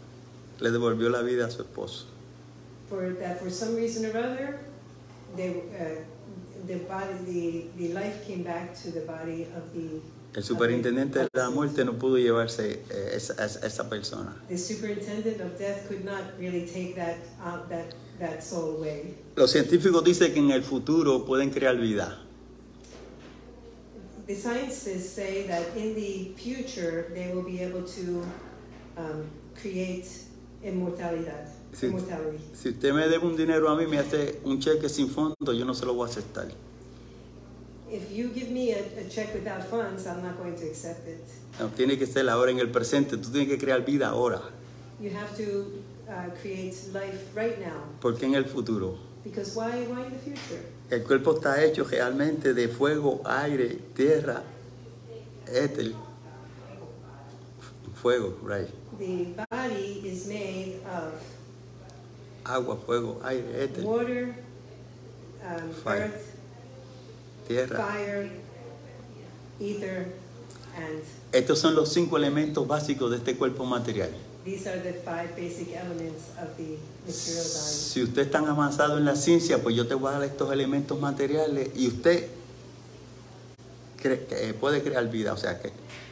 le devolvió la vida a su esposo. for that for some reason or other, they, uh, the body, the, the life came back to the body of the. El superintendente de la muerte no pudo llevarse eh, esa, esa- esa persona. The superintendent of death could not really take that, out that, that soul away. Los científicos dicen que en el futuro pueden crear vida. The scientists say that in the future, they will be able to um, create immortalidad. Si usted me debe un dinero a mí, me hace un cheque sin fondo, yo no se lo voy a aceptar. If you give me a, a check without funds, I'm not going to accept it. No, tiene que ser ahora en el presente. Tú tienes que crear vida ahora. You have to uh, create life right now. Porque en el futuro Because why, why in the future? el cuerpo está hecho realmente de fuego, aire, tierra, éter. Fuego, right. The body is made of Agua, fuego, aire, éter, water, um, Fire. earth, tierra. fire, ether, and Estos son los cinco elementos básicos de este cuerpo material. these are the five basic elements of the material body. Si usted es tan avanzado en la ciencia, pues yo te voy a dar estos elementos materiales y usted cre- eh, puede crear vida, o sea, que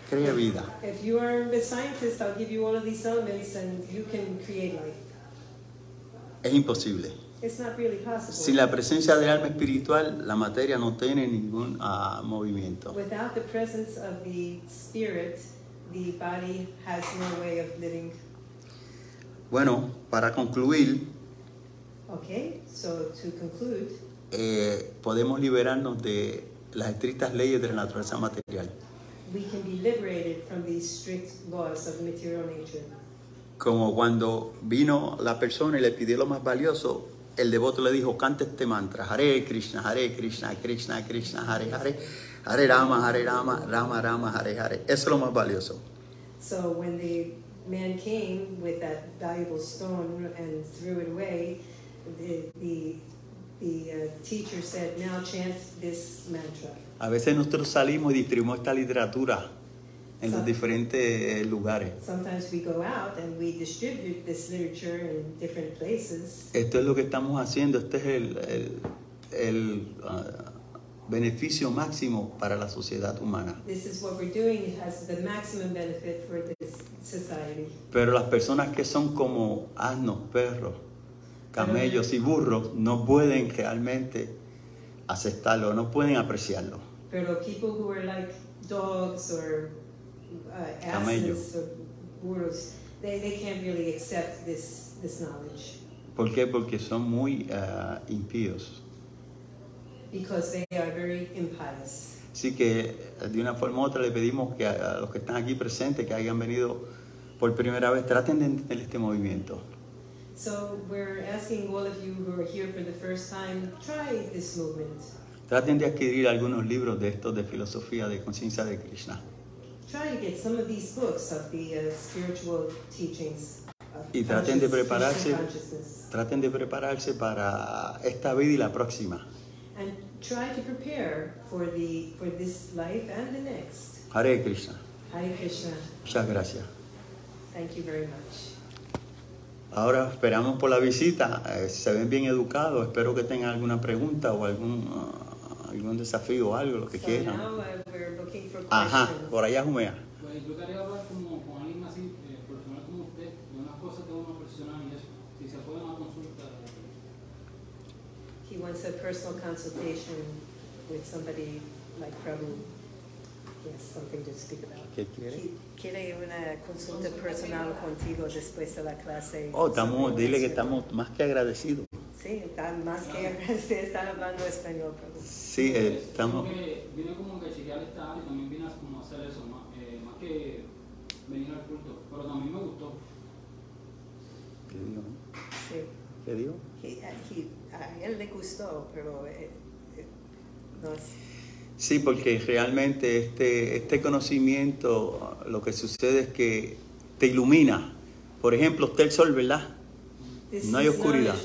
cree vida. If you are a scientist, I'll give you all of these elements and you can create life. Es imposible. It's not really possible. Sin la presencia del alma espiritual, la materia no tiene ningún ah, movimiento. Without the presence of the spirit, the body has no way of living. Bueno, para concluir, Okay, so to conclude, eh, podemos liberarnos de las estrictas leyes de la naturaleza material. we can be liberated from these strict laws of material nature. Como cuando vino la persona y le pidió lo más valioso, el devoto le dijo, canta este mantra, Hare Krishna, Hare Krishna, Krishna Krishna, Hare Hare, Hare Rama, Hare Rama, Rama Rama, Hare Hare. Eso es lo más valioso. So when the man came with that valuable stone and threw it away, the, the, the uh, teacher said, now chant this mantra. A veces nosotros salimos y distribuimos esta literatura en los diferentes lugares. Sometimes we go out and we distribute this literature in different places. Esto es lo que estamos haciendo, este es el, el- el, ah, beneficio máximo para la sociedad humana. This is what we're doing. It has the maximum benefit for this society. Pero las personas que son como asnos, perros, camellos y burros no pueden realmente aceptarlo, no pueden apreciarlo. Pero people who are like dogs or uh, asses or burros, they, they can't really accept this, this knowledge ¿Por qué? Porque son muy ah, impíos. because they are very impious. Así que eh, de una forma u otra le pedimos que a, a los que están aquí presentes, que hayan venido por primera vez, traten de entender este movimiento. So we're asking all of you who are here for the first time, try this movement. Traten de adquirir algunos libros de estos de filosofía de conciencia de Krishna. Y traten de prepararse. Traten de prepararse para esta vida y la próxima. And try to prepare for, the, for this life and the next. Hare Krishna. Hare Krishna. Muchas gracias. Thank you very much. Ahora esperamos por la visita. Eh, se ven bien educados. Espero que tengan alguna pregunta o algún, ah, algún desafío o algo, lo que So quieran. now uh, Ajá, por allá Jumea. Pues yo quería hablar como con alguien así, eh, personal como usted, de unas cosas de uno personal y eso. Si se puede una consulta. He wants a personal consultation with somebody like Prabhu. He has something to speak about. ¿Qué quiere? Qui- Quiere una consulta personal contigo después de la clase. Oh, estamos, dile que estamos más que agradecidos. Sí, está más que agradecer, están hablando español, Prabhu. Sí, eh, estamos. Vine como que a chequear esta área y también vine a como a hacer eso, más, eh, más que venir al culto. Pero también me gustó. ¿Qué digo? Sí. ¿Qué? He- he- a él le gustó, pero eh, eh, no es- Sí, porque realmente este, este conocimiento, lo que sucede es que te ilumina. Por ejemplo, está el sol, ¿verdad? No hay oscuridad.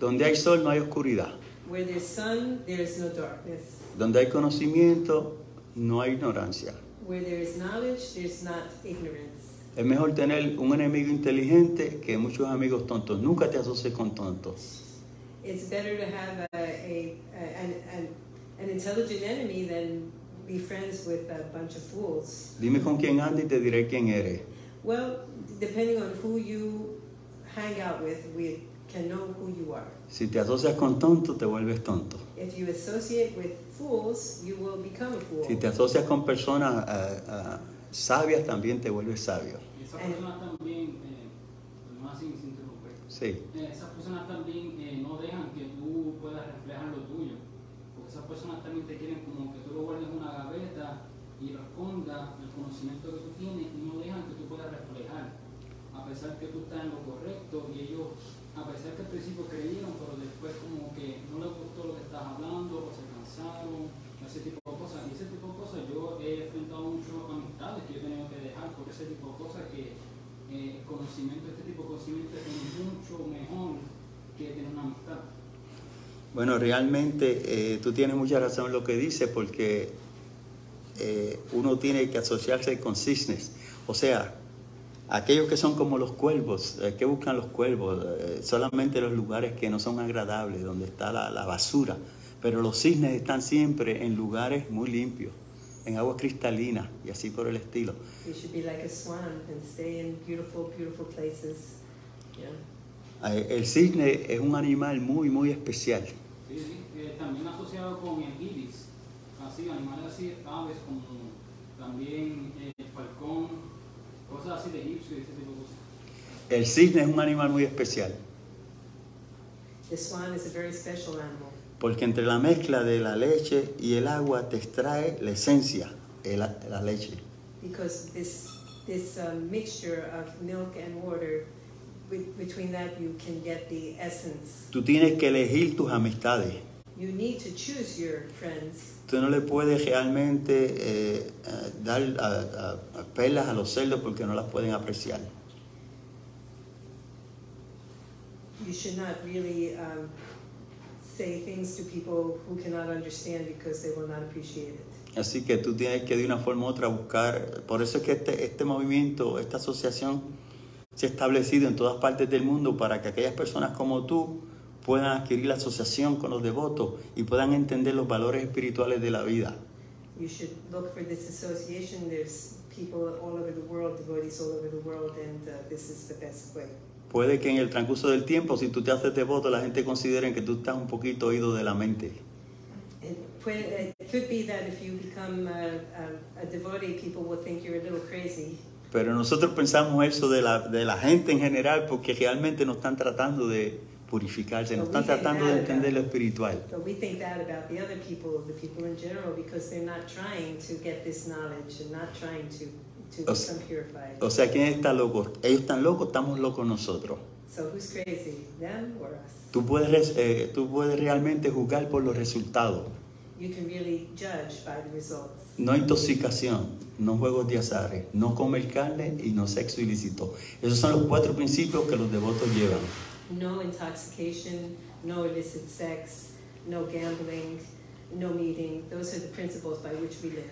Donde hay sol no hay oscuridad. Where there's sun, there's no darkness. Donde hay conocimiento no hay ignorancia. Where there is knowledge, there's not ignorance. Es mejor tener un enemigo inteligente que muchos amigos tontos. Nunca te asocies con tontos. It's better to have a, a, a an intelligent enemy than be friends with a bunch of fools. Dime con quién andas y te diré quién eres. Well, depending on who you hang out with, we can know who you are. Si te asocias con tontos, te vuelves tonto. If you associate with fools, you will become a fool. Si te asocias con personas eh, eh, sabias, también te vuelves sabio. Y esas personas también, eh, más sin, sin interrumpir, Sí. eh, esas personas también eh, no dejan que tú puedas reflejar lo tuyo. Porque esas personas también te quieren como que tú lo guardes en una gaveta y lo escondas el conocimiento que tú tienes y no dejan que tú puedas reflejar. A pesar que tú estás en lo correcto y ellos, a pesar que al principio creyeron, pero después como que no les gustó lo que estás hablando o se cansaron, ese tipo de cosas. Y ese tipo de cosas yo he enfrentado mucho amistades que yo he tenido que dejar por ese tipo de cosas que eh, conocimiento, este tipo de conocimiento es mucho mejor que tener una amistad. Bueno, realmente eh, tú tienes mucha razón en lo que dices porque eh, uno tiene que asociarse con cisnes. O sea, aquellos que son como los cuervos, eh, que buscan los cuervos, Eh, solamente los lugares que no son agradables, donde está la, la basura. Pero los cisnes están siempre en lugares muy limpios, en aguas cristalinas y así por el estilo. You should be like a swan and stay in beautiful, beautiful places. Yeah. El cisne es un animal muy, muy especial. Sí, sí, eh, también asociado con el ibis, así, animales así, aves como también eh, el falcón, cosas así de egipcio y ese tipo de cosas. El cisne es un animal muy especial. The swan is a very special animal Porque entre la mezcla de la leche y el agua te extrae la esencia, el- la leche. because this this um, mixture of milk and water, be- between that you can get the essence. Tú tienes que elegir tus amistades. You need to choose your friends. Tú no le puedes realmente eh, eh, dar a- a- a perlas a los cerdos porque no las pueden apreciar. You should not really um, say things to people who cannot understand because they will not appreciate it. Así que tú tienes que de una forma u otra buscar. Por eso es que este, este movimiento, esta asociación se ha establecido en todas partes del mundo para que aquellas personas como tú puedan adquirir la asociación con los devotos y puedan entender los valores espirituales de la vida. You should look for this association. There's people all over the world, devotees all over the world, and uh, this is the best way. Puede que en el transcurso del tiempo, si tú te haces devoto, la gente considere que tú estás un poquito oído de la mente. It, puede- it could be that if you become a, a, a devotee, people will think you're a little crazy. Pero nosotros pensamos eso de la, de la gente en general porque realmente no están tratando de purificarse, no están tratando de entender lo espiritual. But we think that about the other people, the people in general, because they're not trying to get this knowledge and not trying to, to O sea-. O sea, ¿quién está loco? Ellos están locos, estamos locos nosotros. So who's crazy, them or us? Tú puedes, eh, tú puedes realmente juzgar por los resultados. You can really judge by the results. No intoxicación, no juegos de azares, no comer carne y no sexo ilícito. Esos son los cuatro principios que los devotos llevan. No intoxication, no illicit sex, no gambling, no meeting. Those are the principles by which we live.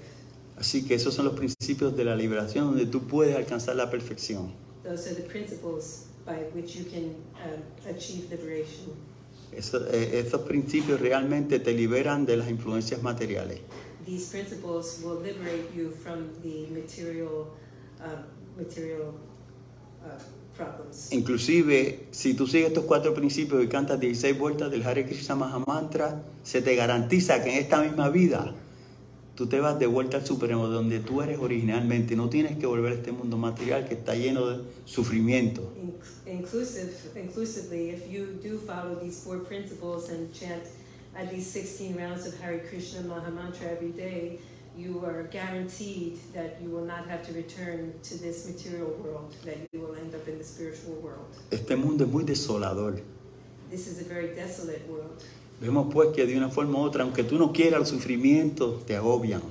Así que esos son los principios de la liberación donde tú puedes alcanzar la perfección. Those are the principles by which you can um, achieve liberation. Eso- eh, estos principios realmente te liberan de las influencias materiales. These principles will liberate you from the material, uh, material uh. Inclusive, si tú sigues estos cuatro principios y cantas 16 vueltas del Hare Krishna Mahamantra, se te garantiza que en esta misma vida tú te vas de vuelta al Supremo, donde tú eres originalmente. No tienes que volver a este mundo material que está lleno de sufrimiento. In- Inclusive, inclusively, if you do follow these four principles and chant at least 16 rounds of Hare Krishna Maha Mantra every day, you are guaranteed that you will not have to return to this material world, that you will end up in the spiritual world. Este mundo es muy desolador. This is a very desolate world. Vemos pues que de una forma u otra, aunque tú no quieras, los sufrimientos te agobian.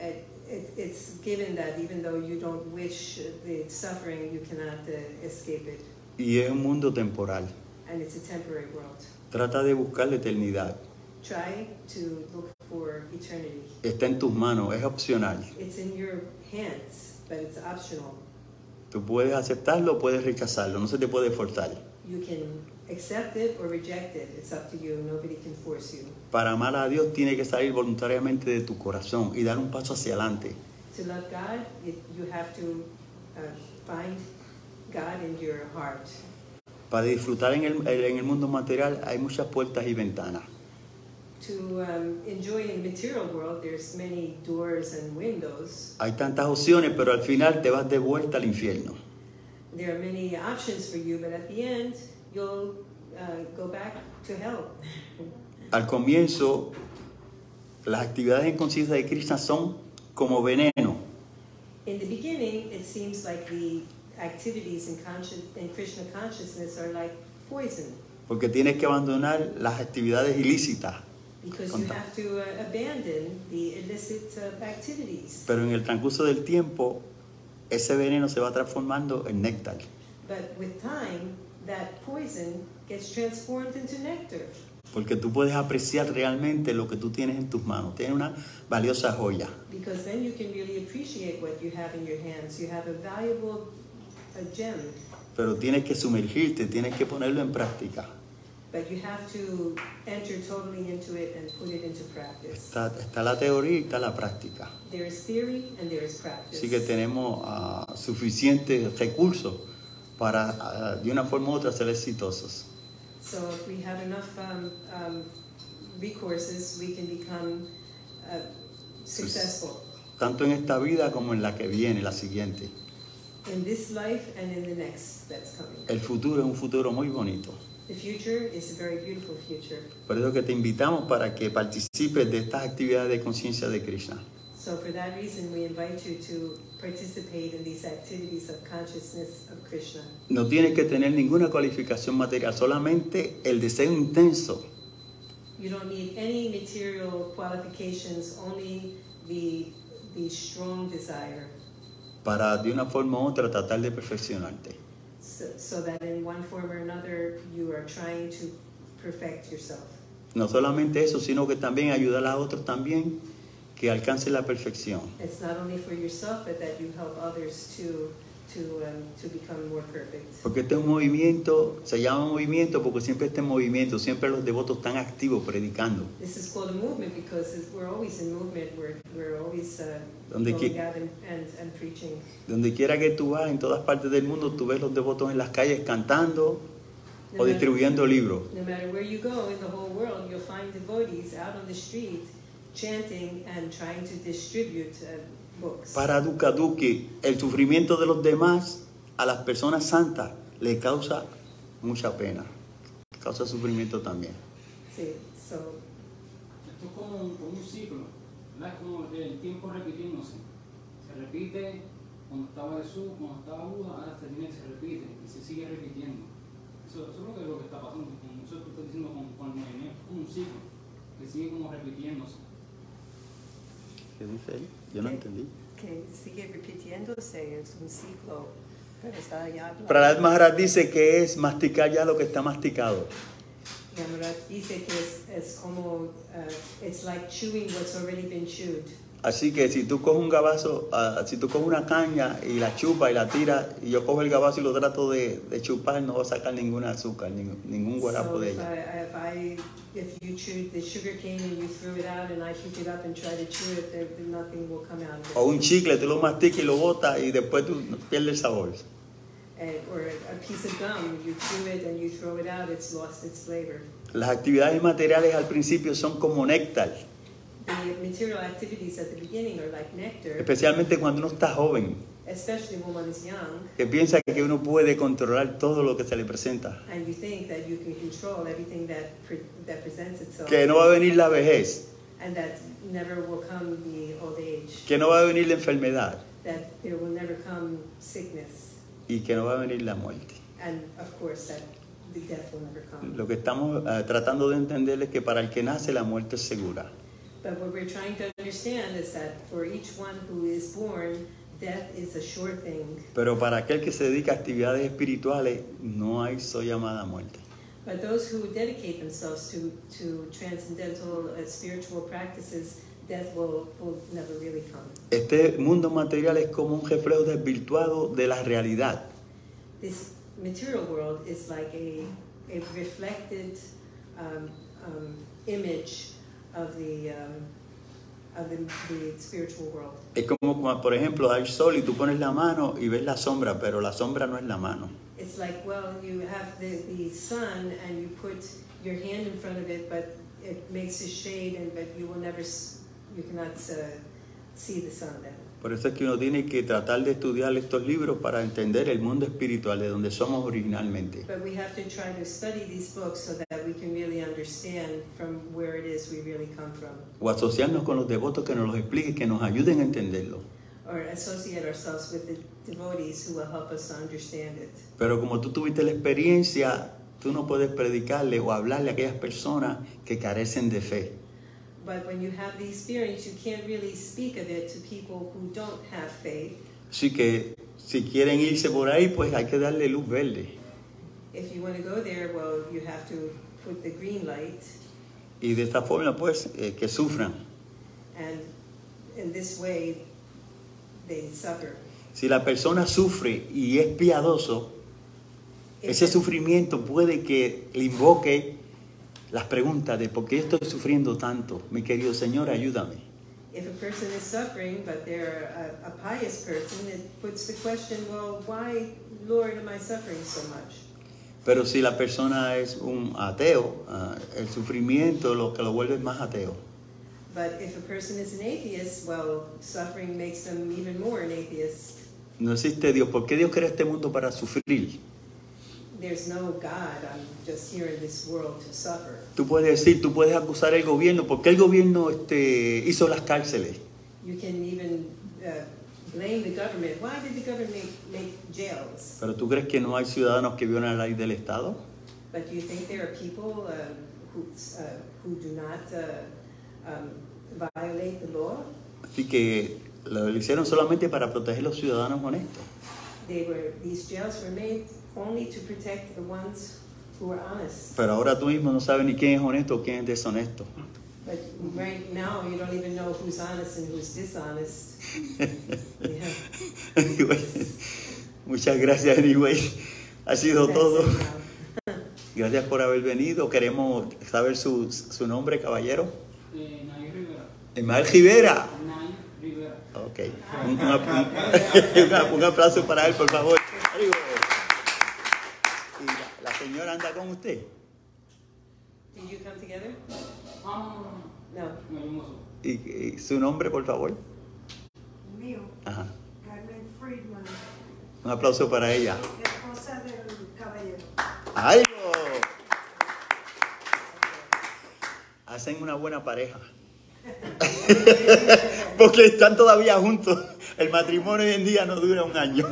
It, it, it's given that even though you don't wish the suffering, you cannot uh, escape it. Y es un mundo temporal. and it's a temporary world. Trata de buscar la eternidad. Try to look for eternity. Está en tus manos, es opcional. It's in your hands, but it's optional. Tú puedes aceptarlo o puedes rechazarlo, no se te puede forzar. You can accept it or reject it. It's up to you. Nobody can force you. Para amar a Dios tiene que salir voluntariamente de tu corazón y dar un paso hacia adelante. To love God, it, you have to uh, find God in your heart. Para disfrutar en el, en el mundo material hay muchas puertas y ventanas. To um, enjoy in the material world, there's many doors and windows. Hay tantas opciones, pero al final te vas de vuelta al infierno. There are many options for you, but at the end, you'll uh, go back to hell. Al comienzo, las actividades en conciencia de Krishna son como veneno. In the beginning, it seems like the activities in, conscious, in Krishna consciousness are like poison Porque tienes que abandonar las actividades ilícitas. Because you have to uh, abandon the illicit uh, activities. Pero en el transcurso del tiempo, ese veneno se va transformando en néctar. But with time, that poison gets transformed into nectar Porque tú puedes apreciar realmente lo que tú tienes en tus manos. Tienes una valiosa joya. because then you can really appreciate what you have in your hands. You have a valuable a gem, Pero tienes que sumergirte, tienes que ponerlo en práctica. But you have to enter totally into it and put it into practice. Está, está la teoría y está la práctica. There is theory and there is practice. Así que tenemos ah, suficientes recursos para, ah, de una forma u otra, ser exitosos. So if we have enough um, um, recourses, we can become uh, successful Tanto en esta vida como en la que viene, la siguiente. in this life and in the next that's coming. El futuro es un futuro muy bonito. The future is a very beautiful future. Por eso que te invitamos para que participes de estas actividades de conciencia de Krishna. So for that reason, we invite you to participate in these activities of consciousness of Krishna. No tienes que tener ninguna cualificación material, solamente el deseo intenso You don't need any material qualifications, only the, the strong desire, para de una forma u otra tratar de perfeccionarte. So, so that in one form or another, you are trying to perfect yourself. No solamente eso, sino que también ayudar a otros también que alcancen la perfección. It's not only for yourself, but that you help others to, to, um, to become more perfect. Porque este es un movimiento, se llama movimiento porque siempre está en movimiento, siempre los devotos están activos predicando. This is called a movement because we're always in movement, we're, we're always uh, Donde going out and, and, and preaching. Donde quiera que tú vas, en todas partes del mundo, tú ves los devotos en las calles cantando No o matter- distribuyendo libros. No matter where you go in the whole world, you'll find devotees out on the street chanting and trying to distribute uh. Para Dukkha Dukkhi, el sufrimiento de los demás a las personas santas le causa mucha pena, causa sufrimiento también. Sí, so, Esto es como un, como un ciclo, ¿verdad? Es como el tiempo repitiéndose. Se repite cuando estaba Jesús, cuando estaba Buda, ahora se, tiene, se repite y se sigue repitiendo. Eso, eso es lo que, lo que está pasando, como eso que estoy diciendo con, con el movimiento, es como un ciclo que sigue como repitiéndose. ¿Qué dice él? Yo no entendí. que sigue repitiéndose, es un ciclo, pero está ya. Prahlad Maharaj dice que es masticar ya lo que está masticado. Yamaraj dice que es, es como, uh, it's like chewing what's already been chewed. Así que si tú coges un gabazo, ah, si tú coges una caña y la chupas y la tiras, y yo cojo el gabazo y lo trato de, de chupar, no va a sacar ningún azúcar, ningún, ningún guarapo So de if ella. I, if I, if you chewed the sugar cane and you threw it out and I pick it up and try to chew it, there, nothing will come out of it. O un chicle, tú lo masticas y lo botas y después tú pierdes el sabor. And- or a piece of gum, you chew it and you throw it out, it's lost its flavor. Las actividades materiales al principio son como néctar, especialmente cuando uno está joven, especially when one is young, que piensa que uno puede controlar todo lo que se le presenta, que no va a venir la vejez, and that never will come the old age, que no va a venir la enfermedad. That there will never come sickness, y que no va a venir la muerte. and of course that the death will never come. Lo que estamos eh, tratando de entender es que para el que nace la muerte es segura. But what we're trying to understand is that for each one who is born, death is a sure thing. Pero para aquel que se dedica a actividades espirituales, no hay so llamada muerte. But those who dedicate themselves to, to transcendental uh, spiritual practices, death will, will never really come. Este mundo material es como un reflejo desvirtuado de la realidad. This material world is like a, a reflected um, um, image of the, um, of the, the spiritual world. Es como, como, por ejemplo, hay sol y tú pones la mano y ves la sombra, pero la sombra no es la mano. It's like, well, you have the, the sun and you put your hand in front of it, but it makes a shade, and but you will never, you cannot uh, see the sun then. Por eso es que uno tiene que tratar de estudiar estos libros para entender el mundo espiritual de donde somos originalmente. But we have to try to study these books so that we can really understand from where it is we really come from, O asociarnos con los devotos que nos los expliquen, que nos ayuden a entenderlo. or associate ourselves with the devotees who will help us to understand it. Pero como tú tuviste la experiencia, tú no puedes predicarle o hablarle a aquellas personas que carecen de fe. But when you have the experience, you can't really speak of it to people who don't have faith. Así que si quieren irse por ahí, pues hay que darle luz verde. If you want to go there, well, you have to put the green light, Y de esta forma, pues, eh, que sufran. and in this way, they suffer. Si la persona sufre y es piadoso, If, ese sufrimiento puede que le invoque las preguntas de por qué estoy sufriendo tanto. Mi querido Señor, ayúdame. if a person is suffering, but they're a, a pious person, it puts the question, well, why, Lord, am I suffering so much? Pero si la persona es un ateo, ah, el sufrimiento lo que lo vuelve más ateo. But if a person is an atheist, well, suffering makes them even more an atheist. No existe Dios. ¿Por qué Dios crea este mundo para sufrir? Tú puedes decir, tú puedes acusar al gobierno. ¿Por qué el gobierno este, hizo las cárceles? You can even uh, blame the government. Why did the government make, make jails? Pero tú crees que no hay ciudadanos que violan la ley del Estado? But do you think there are people who, uh, who do not uh, um, violate the law? Así que lo hicieron solamente para proteger a los ciudadanos honestos. They were, these jails were made only to protect the ones who were honest. Pero ahora tú mismo no sabes ni quién es honesto o quién es deshonesto. But right now, you don't even know who's honest and who's dishonest. Yeah. Anyway, muchas gracias, anyway. Ha sido That's todo. Gracias por haber venido. Queremos saber su, su nombre, caballero. Eh, Nay Rivera. Ismael Rivera. Nay Rivera. Ok. Un, un- un aplauso para él, por favor. Arriba. Y señora anda con usted. Did you come together? Ah, no. Y, y su nombre, por favor. mío, Ajá. Carmen Friedman, Un aplauso para ella. esposa del caballero. ¡Ay! Hacen una buena pareja. Porque están todavía juntos. El matrimonio hoy en día no dura un año.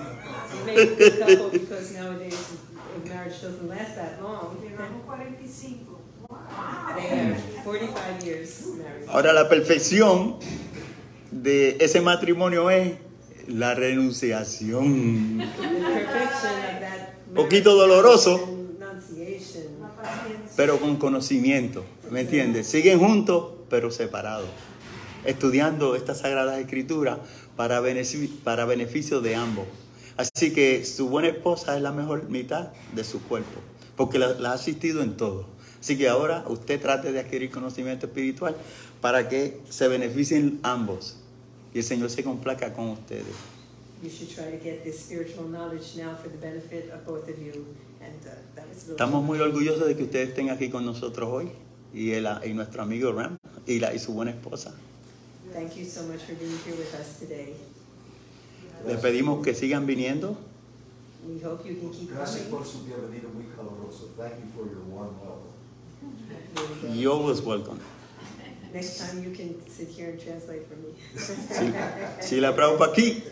Marriage doesn't last that long. Llevamos 45. They are 45 years married. Ahora la perfección de ese matrimonio es la renunciación. The perfection of that Poquito marriage doloroso. pero con conocimiento, ¿me entiendes? Siguen juntos, pero separados, estudiando estas sagradas escrituras para, beneficio, para beneficio de ambos. Así que su buena esposa es la mejor mitad de su cuerpo, porque la, la ha asistido en todo. Así que ahora usted trate de adquirir conocimiento espiritual para que se beneficien ambos y el Señor se complaca con ustedes. You should try to get this spiritual knowledge now for the benefit of both of you. And uh, Estamos muy orgullosos de que ustedes estén aquí con nosotros hoy y, el- y nuestro amigo Ram y, la, y su buena esposa. Thank you so much for being here with us today. Les pedimos que sigan viniendo. We hope you can keep Gracias por su bienvenida muy caluroso. Thank you for your warm welcome. You're always welcome. Next time you can sit here and translate for me. Si la Prabhupada aquí.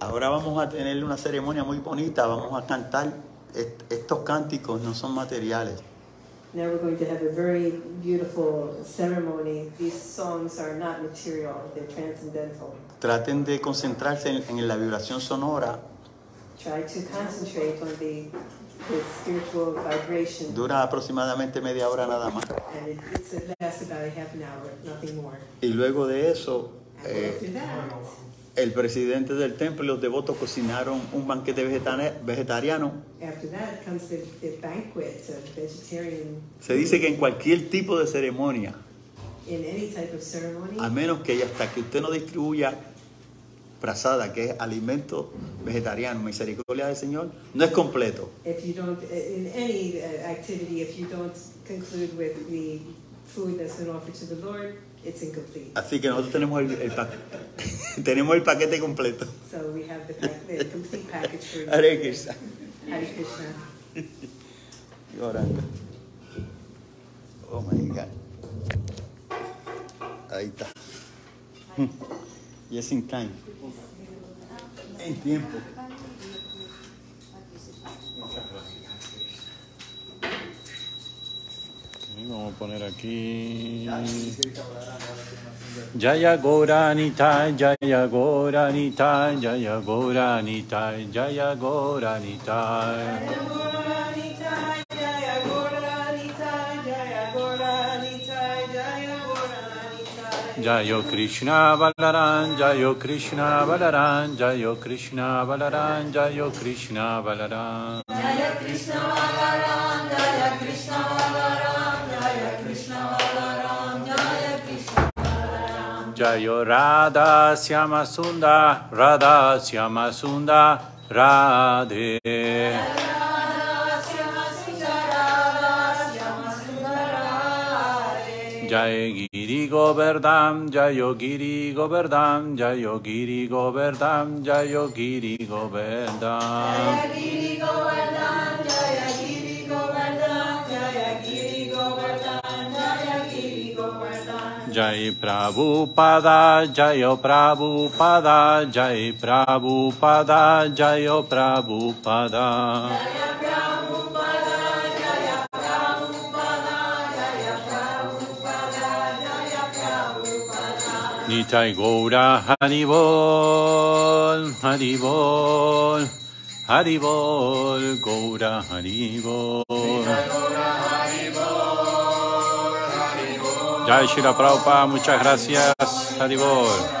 Ahora vamos a tener una ceremonia muy bonita. Vamos a cantar. Est- Estos cánticos no son materiales. Now we're going to have a very beautiful ceremony. These songs are not material, they're transcendental. Traten de concentrarse en, en la vibración sonora Try to concentrate on the, the spiritual vibration. Dura aproximadamente media hora nada más. And it, it's, it lasts about a half an hour, nothing more. Y luego de eso, And eh, after that, el presidente del templo y los devotos cocinaron un banquete vegetariano. after that comes the, the banquet of vegetarian. Se dice que en cualquier tipo de ceremonia, In any type of ceremony, a menos que hasta que usted no distribuya prasada, que es alimento vegetariano, misericordia del Señor, no es completo. if you don't, in any uh, activity, if you don't conclude with the food that's been offered to the Lord, it's incomplete. Así que nosotros tenemos el, el pa- tenemos el paquete completo. So we have the, pack, the complete package for you. Hare Krishna. Hare Krishna. Y orando. Oh my God. Ahí está. Yes in time. En tiempo. Y Vamos a poner aquí. Jaya Goranitai, Jaya Goranitai, Jaya Goranitai, Jaya Goranitai. Jayo Krishna Balaran, Jayo Krishna Balaran, Jayo Krishna Balaran, Jayo Krishna Balaran. Jaya Krishna Balaran, Jaya Krishna Balaran. Jayo Radha Syama Sunda, Radha Syama Sunda, Radhe. Jai Giri Govardhan, Jayo Giri Govardhan, Jayo Giri Govardhan, Jayo Giri Govardhan. Jai Prabhupada, Jayo Prabhupada, Jai Prabhupada, Jayo Prabhupada. Nitai Gaura Haribol, Haribol, Haribol, Gaura Haribol. Jai Shira Prabhupada, muchas gracias, Haribol.